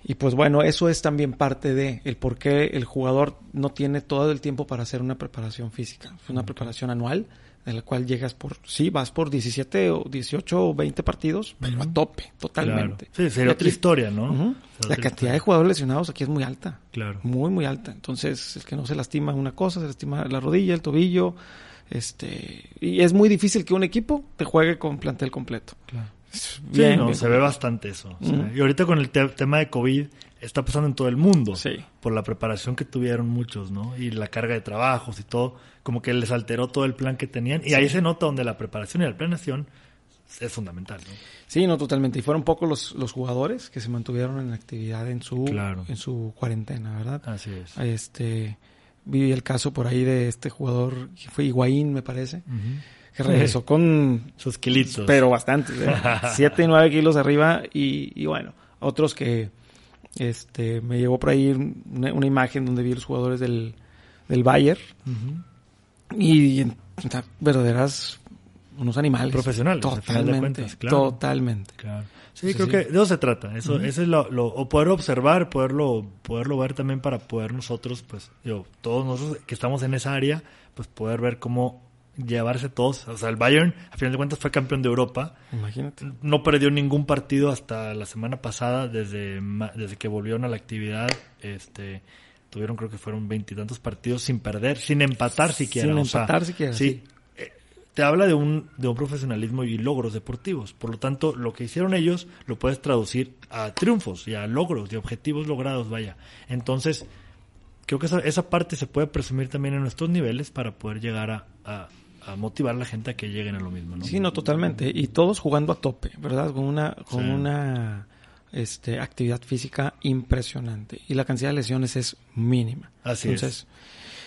Speaker 2: Y pues bueno, eso es también parte de el por qué el jugador no tiene todo el tiempo para hacer una preparación física. Es una preparación anual en la cual llegas por, sí, vas por 17 o 18 o 20 partidos, pero a tope, totalmente.
Speaker 1: Sí, sería otra historia, ¿no?
Speaker 2: Uh -huh. La cantidad historia. de jugadores lesionados aquí es muy alta.
Speaker 1: Claro.
Speaker 2: Muy, muy alta. Entonces, el que no se lastima una cosa, se lastima la rodilla, el tobillo, este, y es muy difícil que un equipo te juegue con plantel completo.
Speaker 1: Claro. Bien, sí, no, bien. se ve bastante eso. O sea, -huh. Y ahorita con el te tema de COVID está pasando en todo el mundo.
Speaker 2: Sí.
Speaker 1: Por la preparación que tuvieron muchos, ¿no? Y la carga de trabajos y todo. Como que les alteró todo el plan que tenían. Y sí. ahí se nota donde la preparación y la planeación es fundamental, ¿no?
Speaker 2: Sí, no, totalmente. Y fueron pocos los, los jugadores que se mantuvieron en actividad en su,
Speaker 1: claro.
Speaker 2: en su cuarentena, ¿verdad?
Speaker 1: Así es.
Speaker 2: Este, vi el caso por ahí de este jugador, que fue Higuaín, me parece. Uh -huh que regresó con
Speaker 1: sus kilitos.
Speaker 2: Pero bastante, ¿eh? *laughs* siete y nueve kilos arriba y, y, bueno, otros que este me llegó por ahí una, una imagen donde vi los jugadores del, del Bayern uh -huh. y, y verdaderas unos animales
Speaker 1: profesionales
Speaker 2: totalmente
Speaker 1: cuentas, claro.
Speaker 2: totalmente
Speaker 1: claro. Sí, sí, creo sí. que de eso se trata. Eso, uh -huh. eso es lo, lo, o poder observar, poderlo, poderlo ver también para poder nosotros, pues, yo, todos nosotros que estamos en esa área, pues poder ver cómo llevarse todos. O sea, el Bayern, a final de cuentas, fue campeón de Europa.
Speaker 2: Imagínate.
Speaker 1: No perdió ningún partido hasta la semana pasada, desde, desde que volvieron a la actividad. Este, tuvieron, creo que fueron veintitantos partidos sin perder, sin empatar siquiera.
Speaker 2: Sin
Speaker 1: o
Speaker 2: empatar
Speaker 1: sea,
Speaker 2: siquiera.
Speaker 1: Sí. Eh, te habla de un, de un profesionalismo y logros deportivos. Por lo tanto, lo que hicieron ellos lo puedes traducir a triunfos y a logros y objetivos logrados, vaya. Entonces, creo que esa, esa parte se puede presumir también en nuestros niveles para poder llegar a, a a motivar a la gente a que lleguen a lo mismo, ¿no?
Speaker 2: Sí, no, totalmente. Y todos jugando a tope, ¿verdad? Con una, con sí. una este, actividad física impresionante. Y la cantidad de lesiones es mínima.
Speaker 1: Así
Speaker 2: Entonces,
Speaker 1: es.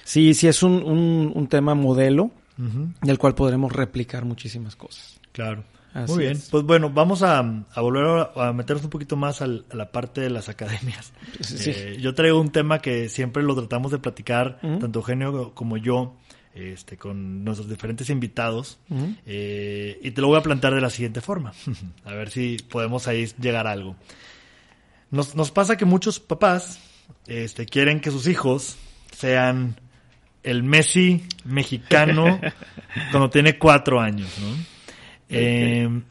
Speaker 2: sí, sí es un, un, un tema modelo uh -huh. del cual podremos replicar muchísimas cosas.
Speaker 1: Claro. Así Muy bien, es. pues bueno, vamos a, a volver a, a, meternos un poquito más al, a la parte de las academias.
Speaker 2: Sí.
Speaker 1: Eh, yo traigo un tema que siempre lo tratamos de platicar, uh -huh. tanto Eugenio como yo, este, con nuestros diferentes invitados uh -huh. eh, y te lo voy a plantear de la siguiente forma, *laughs* a ver si podemos ahí llegar a algo. Nos, nos pasa que muchos papás este, quieren que sus hijos sean el Messi mexicano *laughs* cuando tiene cuatro años, ¿no? Okay.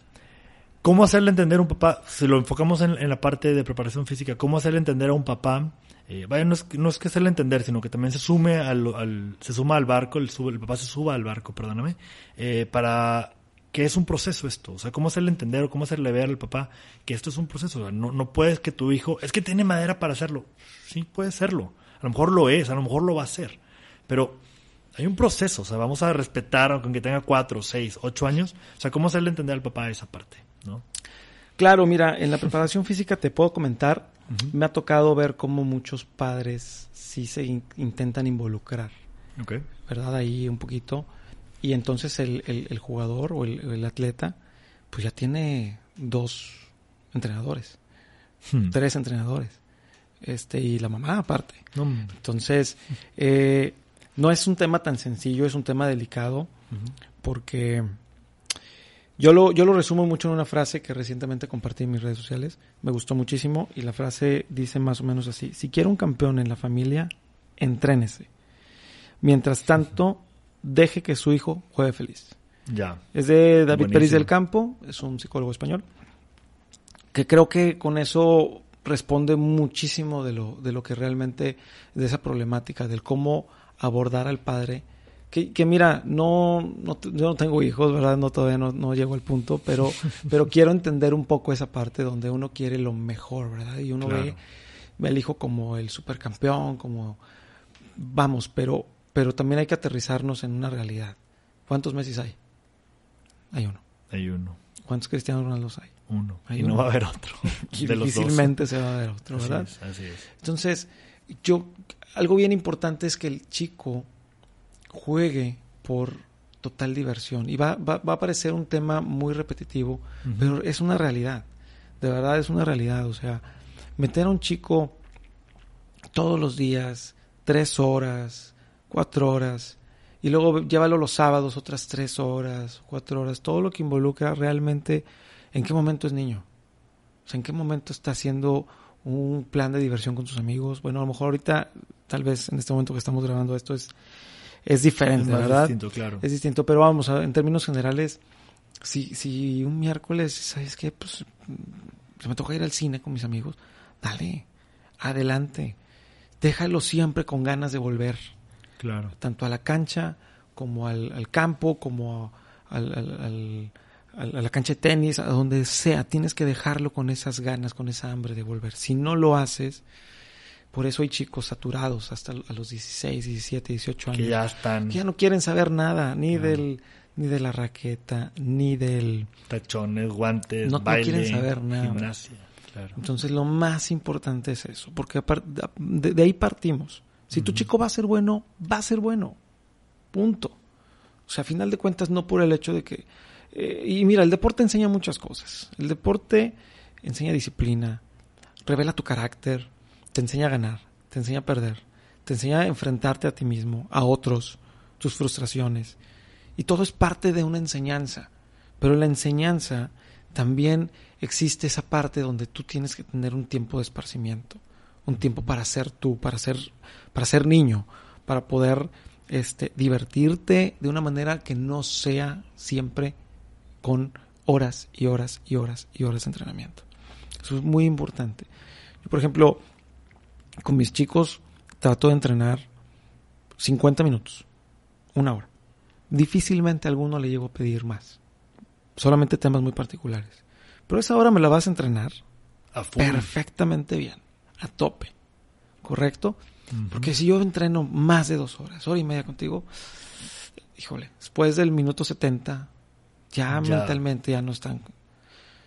Speaker 1: ¿Cómo hacerle entender a un papá, si lo enfocamos en, la parte de preparación física, cómo hacerle entender a un papá eh, vaya, no es, no es que hacerle entender, sino que también se sume al, al se suma al barco, el, el papá se suba al barco, perdóname, eh, para que es un proceso esto, o sea, cómo hacerle entender o cómo hacerle ver al papá que esto es un proceso, o sea, no, no puedes que tu hijo, es que tiene madera para hacerlo, sí, puede serlo, a lo mejor lo es, a lo mejor lo va a hacer, pero hay un proceso, o sea, vamos a respetar, aunque tenga cuatro, seis, ocho años, o sea, cómo hacerle entender al papá esa parte, ¿no?
Speaker 2: Claro, mira, en la *laughs* preparación física te puedo comentar Uh -huh. Me ha tocado ver cómo muchos padres sí se in intentan involucrar.
Speaker 1: Okay.
Speaker 2: ¿Verdad? Ahí un poquito. Y entonces el, el, el jugador o el, el, atleta, pues ya tiene dos entrenadores. Hmm. Tres entrenadores. Este, y la mamá aparte.
Speaker 1: No.
Speaker 2: Entonces, eh, no es un tema tan sencillo, es un tema delicado. Uh -huh. Porque yo lo, yo lo resumo mucho en una frase que recientemente compartí en mis redes sociales. Me gustó muchísimo y la frase dice más o menos así. Si quiere un campeón en la familia, entrénese. Mientras tanto, deje que su hijo juegue feliz.
Speaker 1: Ya.
Speaker 2: Es de David Buenísimo. Pérez del Campo, es un psicólogo español, que creo que con eso responde muchísimo de lo, de lo que realmente, de esa problemática, del cómo abordar al padre que, que mira, no, no, yo no tengo hijos, ¿verdad? No, todavía no, no llego al punto, pero, *laughs* pero quiero entender un poco esa parte donde uno quiere lo mejor, ¿verdad? Y uno claro. ve, ve al hijo como el supercampeón, como, vamos, pero, pero también hay que aterrizarnos en una realidad. ¿Cuántos Messi hay? Hay uno.
Speaker 1: Hay uno.
Speaker 2: ¿Cuántos Cristiano Ronaldo hay?
Speaker 1: Uno. Hay y uno. no va a haber otro. *laughs*
Speaker 2: y difícilmente se va a ver otro, ¿verdad?
Speaker 1: Así es, así es.
Speaker 2: Entonces, yo, algo bien importante es que el chico juegue por total diversión. Y va, va, va a parecer un tema muy repetitivo, uh -huh. pero es una realidad. De verdad es una realidad. O sea, meter a un chico todos los días, tres horas, cuatro horas, y luego llévalo los sábados otras tres horas, cuatro horas, todo lo que involucra realmente en qué momento es niño. O sea, en qué momento está haciendo un plan de diversión con tus amigos. Bueno, a lo mejor ahorita, tal vez en este momento que estamos grabando esto es, es diferente,
Speaker 1: Es
Speaker 2: ¿verdad?
Speaker 1: distinto, claro.
Speaker 2: Es distinto, pero vamos, a- en términos generales, si, si un miércoles, ¿sabes qué? Pues se me toca ir al cine con mis amigos, dale, adelante. Déjalo siempre con ganas de volver,
Speaker 1: Claro.
Speaker 2: tanto a la cancha como al, al campo, como al- al- al- a la cancha de tenis, a donde sea. Tienes que dejarlo con esas ganas, con esa hambre de volver. Si no lo haces, por eso hay chicos saturados hasta a los 16, 17, 18 años
Speaker 1: Que ya están
Speaker 2: que ya no quieren saber nada, ni del ni de la raqueta, ni del...
Speaker 1: tachones, guantes,
Speaker 2: No- no quieren saber nada.
Speaker 1: gimnasia. Claro.
Speaker 2: Entonces lo más importante es eso, porque de, de ahí partimos. Si tu chico va a ser bueno, va a ser bueno. Punto. O sea, a final de cuentas, no por el hecho de que... eh, y mira, el deporte enseña muchas cosas. El deporte enseña disciplina, revela tu carácter, te enseña a ganar, te enseña a perder, te enseña a enfrentarte a ti mismo, a otros, tus frustraciones. Y todo es parte de una enseñanza. Pero en la enseñanza también existe esa parte donde tú tienes que tener un tiempo de esparcimiento, un tiempo para ser tú, para ser, para ser niño, para poder este, divertirte de una manera que no sea siempre con horas y horas y horas y horas de entrenamiento. Eso es muy importante. Yo, por ejemplo, con mis chicos trato de entrenar 50 minutos, una hora. Difícilmente a alguno le llego a pedir más. Solamente temas muy particulares. Pero esa hora me la vas a entrenar
Speaker 1: A
Speaker 2: perfectamente bien, a tope. ¿Correcto? Porque si yo entreno más de dos horas, hora y media contigo, híjole, después del minuto 70, ya,
Speaker 1: Ya.
Speaker 2: mentalmente ya no están.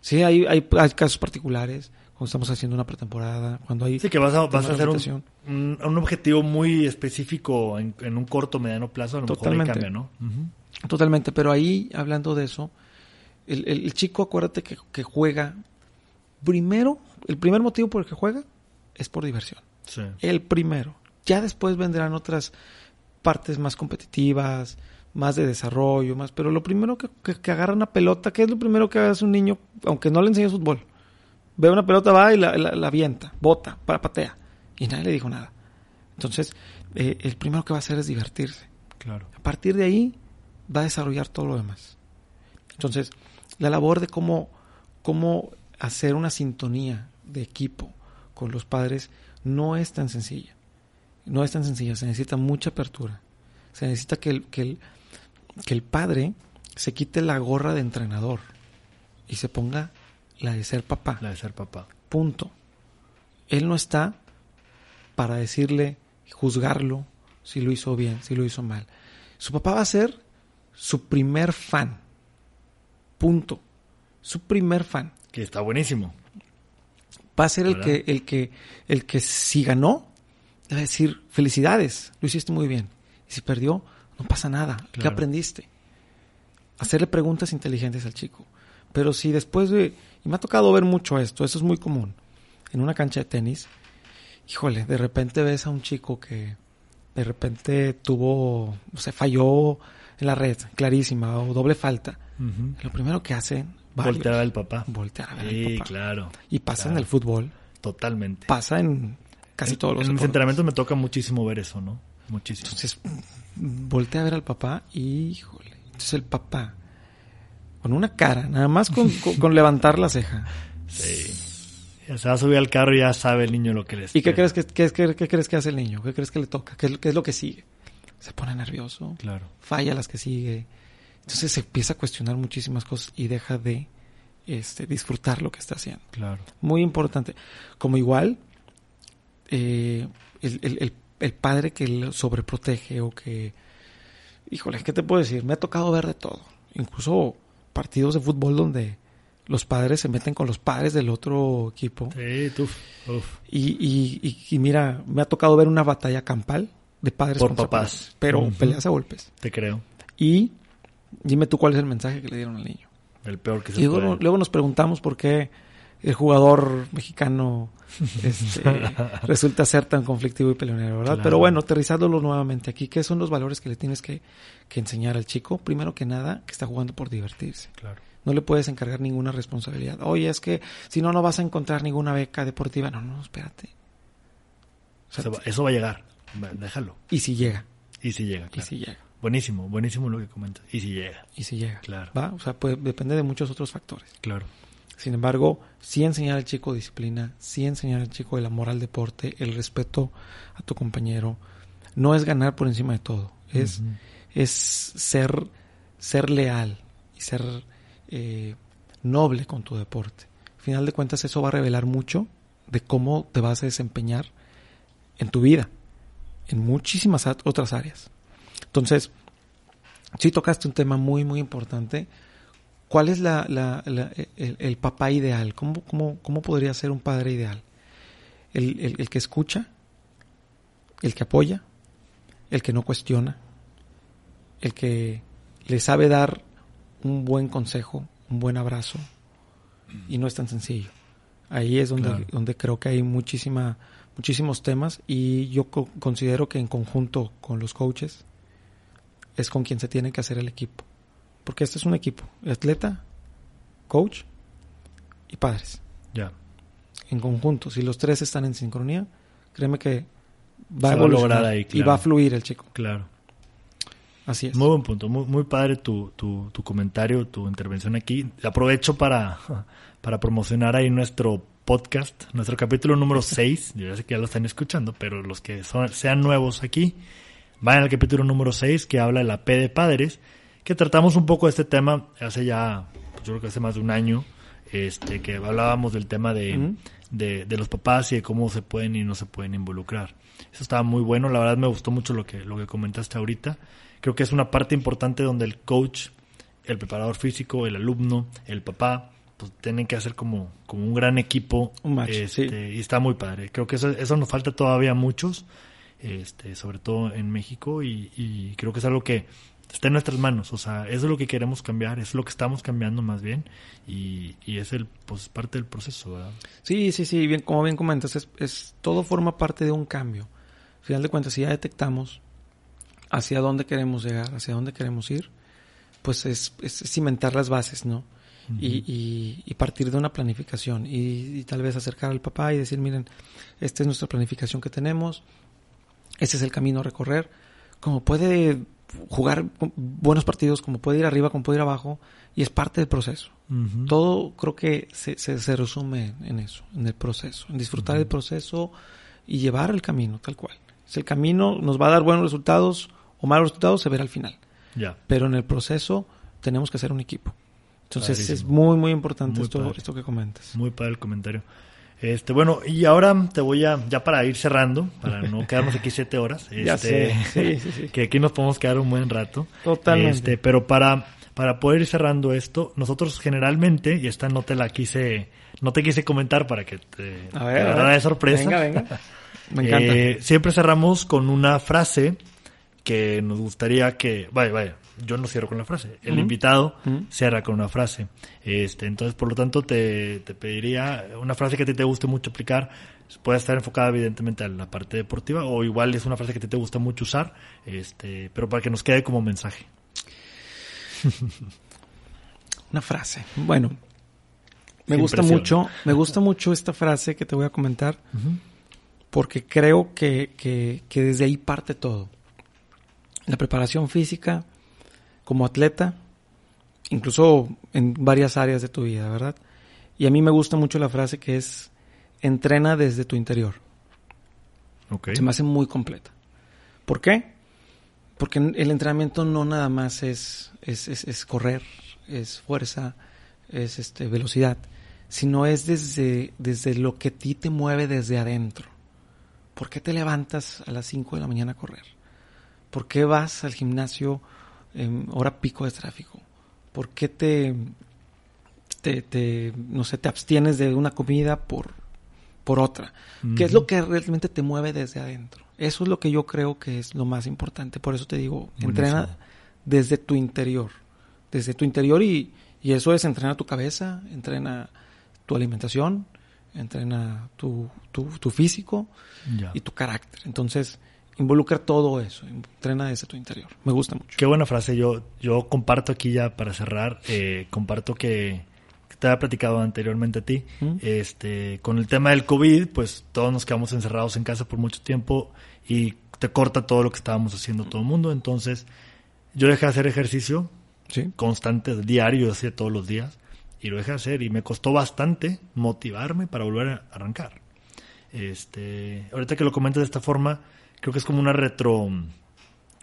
Speaker 2: Sí, hay, hay, hay casos particulares, cuando estamos haciendo una pretemporada, cuando hay
Speaker 1: Sí, que vas a, vas hacer un,
Speaker 2: rotación.
Speaker 1: un, un objetivo muy específico en, en un corto, mediano plazo, a lo
Speaker 2: Totalmente.
Speaker 1: mejor ahí cambia.
Speaker 2: Totalmente, pero ahí, hablando de eso, el, el- el chico, acuérdate que, que juega, primero, el primer motivo por el que juega es por diversión.
Speaker 1: Sí.
Speaker 2: El primero. Ya después vendrán otras partes más competitivas, más de desarrollo, más. Pero lo primero que, que, que agarra una pelota, ¿qué es lo primero que hace un niño, aunque no le enseñes fútbol? Ve una pelota, va y la, la- la avienta, bota, pa- patea. Y nadie le dijo nada. Entonces, eh, el primero que va a hacer es divertirse.
Speaker 1: Claro.
Speaker 2: A partir de ahí va a desarrollar todo lo demás. Entonces, la labor de cómo, cómo hacer una sintonía de equipo con los padres no es tan sencilla. No es tan sencilla, se necesita mucha apertura. Se necesita que el, que el, que el padre se quite la gorra de entrenador y se ponga la de ser papá.
Speaker 1: La de ser papá.
Speaker 2: Punto. Él no está para decirle, juzgarlo, si lo hizo bien, si lo hizo mal. Su papá va a ser su primer fan. Punto. Su primer fan.
Speaker 1: Que está buenísimo.
Speaker 2: Va a ser el que, el que, el que si ganó, va a decir, felicidades, lo hiciste muy bien. Y si perdió, no pasa nada. ¿Qué aprendiste? Hacerle preguntas inteligentes al chico. Pero si después de, y me ha tocado ver mucho esto, eso es muy común, en una cancha de tenis, híjole, de repente ves a un chico que de repente tuvo, o sea, falló en la red, clarísima, o doble falta. Lo primero que hacen, varios,
Speaker 1: Voltear al papá.
Speaker 2: voltear a ver al
Speaker 1: Sí,
Speaker 2: papá.
Speaker 1: claro.
Speaker 2: Y pasa
Speaker 1: Claro.
Speaker 2: en el fútbol,
Speaker 1: Totalmente.
Speaker 2: pasa en casi
Speaker 1: En-
Speaker 2: todos los
Speaker 1: En mis entrenamientos me toca muchísimo ver eso, ¿no? Muchísimo.
Speaker 2: Entonces, voltea a ver al papá y, híjole, entonces el papá, con una cara, nada más con, *laughs* con- con levantar la ceja.
Speaker 1: Sí. Ya se va a subir al carro y ya sabe el niño lo que le
Speaker 2: ¿Y qué
Speaker 1: espera.
Speaker 2: crees que, qué, qué- qué crees que hace el niño? ¿Qué crees que le toca? ¿Qué, es lo- qué es lo que sigue? Se pone nervioso,
Speaker 1: Claro.
Speaker 2: falla las que sigue. Entonces se empieza a cuestionar muchísimas cosas y deja de este, disfrutar lo que está haciendo.
Speaker 1: Claro.
Speaker 2: Muy importante. Como igual, eh, el, el- el- el padre que lo sobreprotege o que... Híjole, ¿qué te puedo decir? Me ha tocado ver de todo. Incluso partidos de fútbol donde los padres se meten con los padres del otro equipo.
Speaker 1: Sí, tú. Uf.
Speaker 2: Y, y- y- y mira, me ha tocado ver una batalla campal de padres
Speaker 1: Por
Speaker 2: contra
Speaker 1: papás.
Speaker 2: padres, pero peleas a golpes.
Speaker 1: Te creo.
Speaker 2: Y dime tú cuál es el mensaje que le dieron al niño.
Speaker 1: El peor que se
Speaker 2: Y luego,
Speaker 1: puede.
Speaker 2: luego nos preguntamos por qué el jugador mexicano *laughs* este, resulta ser tan conflictivo y peleonero, ¿verdad?
Speaker 1: Claro.
Speaker 2: Pero bueno, aterrizándolo nuevamente aquí, ¿qué son los valores que le tienes que, que enseñar al chico? Primero que nada, que está jugando por divertirse.
Speaker 1: Claro.
Speaker 2: No le puedes encargar ninguna responsabilidad. Oye, es que si no, no vas a encontrar ninguna beca deportiva. No, no, espérate.
Speaker 1: O sea, eso, va, eso, va, a llegar. Déjalo.
Speaker 2: Y si llega.
Speaker 1: Y si llega,
Speaker 2: claro. Y si llega.
Speaker 1: Buenísimo, buenísimo lo que comentas. Y si llega.
Speaker 2: Y si llega.
Speaker 1: Claro.
Speaker 2: ¿Va? O sea, pues depende de muchos otros factores.
Speaker 1: Claro.
Speaker 2: Sin embargo, sí enseñar al chico disciplina, sí enseñar al chico el amor al deporte, el respeto a tu compañero. No es ganar por encima de todo. Es, uh -huh. es ser, ser leal y ser eh, noble con tu deporte. Al final de cuentas, eso va a revelar mucho de cómo te vas a desempeñar en tu vida, en muchísimas otras áreas. Entonces, sí tocaste un tema muy, muy importante. ¿Cuál es la, la, la, el, el, papá ideal? ¿Cómo, cómo, ¿Cómo, podría ser un padre ideal? El, el, el, que escucha, el que apoya, el que no cuestiona, el que le sabe dar un buen consejo, un buen abrazo, y no es tan sencillo. Ahí es donde, claro. donde creo que hay muchísima, muchísimos temas y yo co considero que en conjunto con los coaches es con quien se tiene que hacer el equipo. Porque este es un equipo, atleta, coach y padres.
Speaker 1: Ya.
Speaker 2: En conjunto, si los tres están en sincronía, créeme que va
Speaker 1: se
Speaker 2: a
Speaker 1: lograr ahí, claro.
Speaker 2: y va a fluir el chico.
Speaker 1: Claro.
Speaker 2: Así es.
Speaker 1: Muy buen punto, muy, muy padre tu, tu, tu, comentario, tu intervención aquí. Aprovecho para, *laughs* para promocionar ahí nuestro podcast, nuestro capítulo número *laughs* 6. Yo ya sé que ya lo están escuchando, pero los que son, sean nuevos aquí, vayan al capítulo número 6 que habla de la P de padres, que tratamos un poco de este tema hace ya, pues yo creo que hace más de un año, este, que hablábamos del tema de, uh -huh. de, de, los papás y de cómo se pueden y no se pueden involucrar. Eso estaba muy bueno, la verdad me gustó mucho lo que, lo que comentaste ahorita. Creo que es una parte importante donde el coach, el preparador físico, el alumno, el papá, pues tienen que hacer como, como un gran equipo.
Speaker 2: Un match,
Speaker 1: este,
Speaker 2: sí.
Speaker 1: Y está muy padre. Creo que eso, eso nos falta todavía a muchos, este, sobre todo en México, y, y creo que es algo que está en nuestras manos, o sea, eso es lo que queremos cambiar, es lo que estamos cambiando más bien y, y es el pues parte del proceso, ¿verdad?
Speaker 2: Sí, sí, sí, bien, como bien comentas, es, es todo forma parte de un cambio. Al final de cuentas, si ya detectamos hacia dónde queremos llegar, hacia dónde queremos ir, pues es, es cimentar las bases, ¿no? Uh -huh. y, y, y, partir de una planificación y, y, tal vez acercar al papá y decir, miren, esta es nuestra planificación que tenemos, este es el camino a recorrer, como puede jugar buenos partidos, como puede ir arriba, como puede ir abajo, y es parte del proceso. Uh -huh. Todo creo que se, se, se, resume en eso, en el proceso, en disfrutar uh -huh. el proceso y llevar el camino tal cual. Si el camino nos va a dar buenos resultados o malos resultados, se verá al final.
Speaker 1: Yeah.
Speaker 2: Pero en el proceso tenemos que ser un equipo. Entonces es muy, muy importante
Speaker 1: muy
Speaker 2: esto, esto que comentas.
Speaker 1: Muy padre el comentario. Este, bueno, y ahora te voy a, ya para ir cerrando, para no *laughs* quedarnos aquí siete horas, este,
Speaker 2: ya sé. Sí, sí, sí. *laughs*
Speaker 1: que aquí nos podemos quedar un buen rato.
Speaker 2: Totalmente.
Speaker 1: Este, pero para, para poder ir cerrando esto, nosotros generalmente, y esta no te la quise, no te quise comentar para que te,
Speaker 2: a ver,
Speaker 1: te agarrara de sorpresa.
Speaker 2: Venga, venga. *laughs* Me encanta.
Speaker 1: Eh, siempre cerramos con una frase que nos gustaría que, vaya, vaya, yo no cierro con la frase, el uh -huh. invitado uh -huh. cierra con una frase. Este, entonces, por lo tanto, te, te, pediría una frase que a ti te guste mucho aplicar. Puede estar enfocada, evidentemente, a la parte deportiva, o igual es una frase que a ti te gusta mucho usar, este, pero para que nos quede como mensaje. *laughs*
Speaker 2: una frase. Bueno, me gusta mucho, me gusta mucho esta frase que te voy a comentar, uh -huh. porque creo que, que, que desde ahí parte todo. La preparación física, como atleta, incluso en varias áreas de tu vida, ¿verdad? Y a mí me gusta mucho la frase que es, entrena desde tu interior.
Speaker 1: Okay.
Speaker 2: Se me hace muy completa. ¿Por qué? Porque el entrenamiento no nada más es, es, es, es correr, es fuerza, es este, velocidad, sino es desde, desde lo que a ti te mueve desde adentro. ¿Por qué te levantas a las 5 de la mañana a correr? ¿Por qué vas al gimnasio en hora pico de tráfico? ¿Por qué te, te, te, no sé, te abstienes de una comida por, por otra? Uh -huh. ¿Qué es lo que realmente te mueve desde adentro? Eso es lo que yo creo que es lo más importante. Por eso te digo, Buenísimo. entrena desde tu interior. Desde tu interior y, y eso es entrenar tu cabeza, entrena tu alimentación, entrena tu, tu, tu físico
Speaker 1: ya.
Speaker 2: y tu carácter. Entonces, involucra todo eso, entrena desde tu interior. Me gusta mucho.
Speaker 1: Qué buena frase. Yo, yo comparto aquí ya para cerrar, eh, comparto que, te había platicado anteriormente a ti,
Speaker 2: ¿Mm?
Speaker 1: este, con el tema del COVID, pues todos nos quedamos encerrados en casa por mucho tiempo y te corta todo lo que estábamos haciendo todo el mundo. Entonces, yo dejé de hacer ejercicio
Speaker 2: Sí.
Speaker 1: constante, diario, hacía todos los días, y lo dejé de hacer y me costó bastante motivarme para volver a arrancar. Este, ahorita que lo comentas de esta forma, creo que es como una retro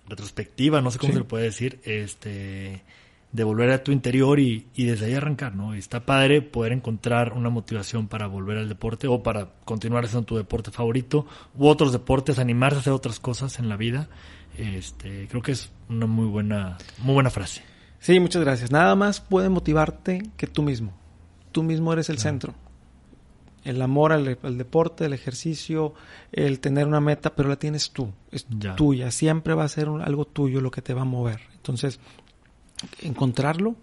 Speaker 1: retrospectiva, no sé cómo
Speaker 2: Sí.
Speaker 1: se le puede decir, este de volver a tu interior y, y desde ahí arrancar, ¿no? Y está padre poder encontrar una motivación para volver al deporte o para continuar haciendo tu deporte favorito u otros deportes, animarse a hacer otras cosas en la vida. Este, creo que es una muy buena, muy buena frase.
Speaker 2: Sí, muchas gracias. Nada más puede motivarte que tú mismo. Tú mismo eres el centro. El amor al, al deporte, el ejercicio, el tener una meta, pero la tienes tú. Es
Speaker 1: Ya.
Speaker 2: tuya. Siempre va a ser un- algo tuyo lo que te va a mover. Entonces, encontrarlo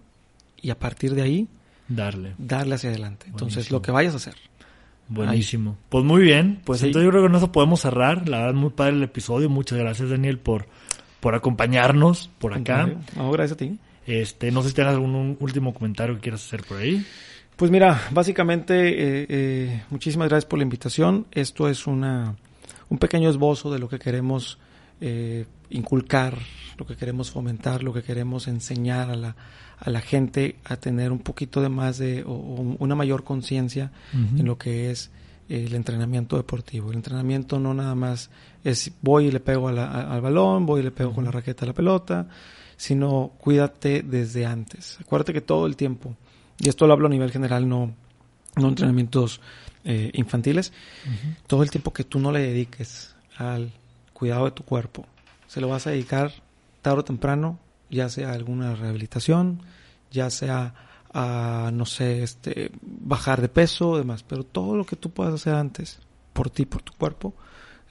Speaker 2: y a partir de ahí
Speaker 1: Darle.
Speaker 2: darle hacia adelante. Entonces, lo que vayas a hacer.
Speaker 1: Buenísimo. Pues muy bien. Pues
Speaker 2: Sí.
Speaker 1: entonces yo creo que con eso podemos cerrar. La verdad, muy padre el episodio. Muchas gracias, Daniel, por, por acompañarnos por acá.
Speaker 2: No, gracias a ti.
Speaker 1: Este, no sé si tengas algún último comentario que quieras hacer por ahí.
Speaker 2: Pues mira, básicamente, eh, eh, muchísimas gracias por la invitación. Esto es una, un pequeño esbozo de lo que queremos eh, inculcar, lo que queremos fomentar, lo que queremos enseñar a la, a la gente a tener un poquito de más de, o, o una mayor conciencia en lo que es eh, el entrenamiento deportivo. El entrenamiento no nada más es voy y le pego a la- a- al balón, voy y le pego con la raqueta a la pelota, sino cuídate desde antes. Acuérdate que todo el tiempo, y esto lo hablo a nivel general, no, no entrenamientos eh, infantiles, todo el tiempo que tú no le dediques al cuidado de tu cuerpo, se lo vas a dedicar tarde o temprano, ya sea a alguna rehabilitación, ya sea a, no sé, este, bajar de peso, demás, pero todo lo que tú puedas hacer antes, por ti, por tu cuerpo,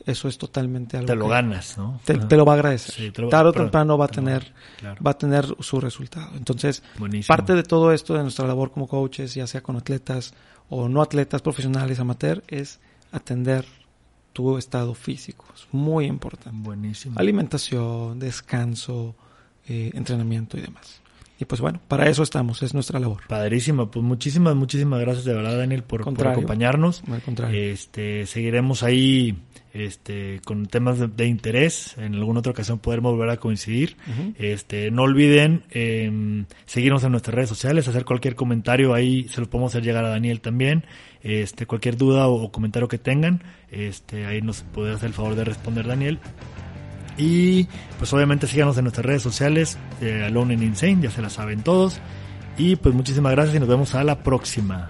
Speaker 2: eso es totalmente algo
Speaker 1: Te lo ganas, ¿no?
Speaker 2: te,
Speaker 1: Ajá.
Speaker 2: te lo va a agradecer.
Speaker 1: Sí, te lo-
Speaker 2: Tarde o
Speaker 1: pero-
Speaker 2: temprano va a tener,
Speaker 1: claro.
Speaker 2: va a tener su resultado. Entonces,
Speaker 1: Buenísimo.
Speaker 2: parte de todo esto de nuestra labor como coaches, ya sea con atletas o no atletas profesionales amateur, es atender tu estado físico. Es muy importante.
Speaker 1: Buenísimo.
Speaker 2: Alimentación, descanso, eh, entrenamiento y demás. Y pues bueno, para eso estamos, es nuestra labor.
Speaker 1: Padrísimo. Pues muchísimas, muchísimas gracias de verdad, Daniel, por, acompañarnos.
Speaker 2: Al contrario.
Speaker 1: Este, seguiremos ahí este, con temas de, de interés. En alguna otra ocasión podremos volver a coincidir. Este, no olviden em, seguirnos en nuestras redes sociales, hacer cualquier comentario ahí, se lo podemos hacer llegar a Daniel también. Este, cualquier duda o, o comentario que tengan, este, ahí nos puede hacer el favor de responder Daniel. Y pues obviamente síganos en nuestras redes sociales, eh, Alone and Insane, ya se la saben todos. Y pues muchísimas gracias y nos vemos a la próxima.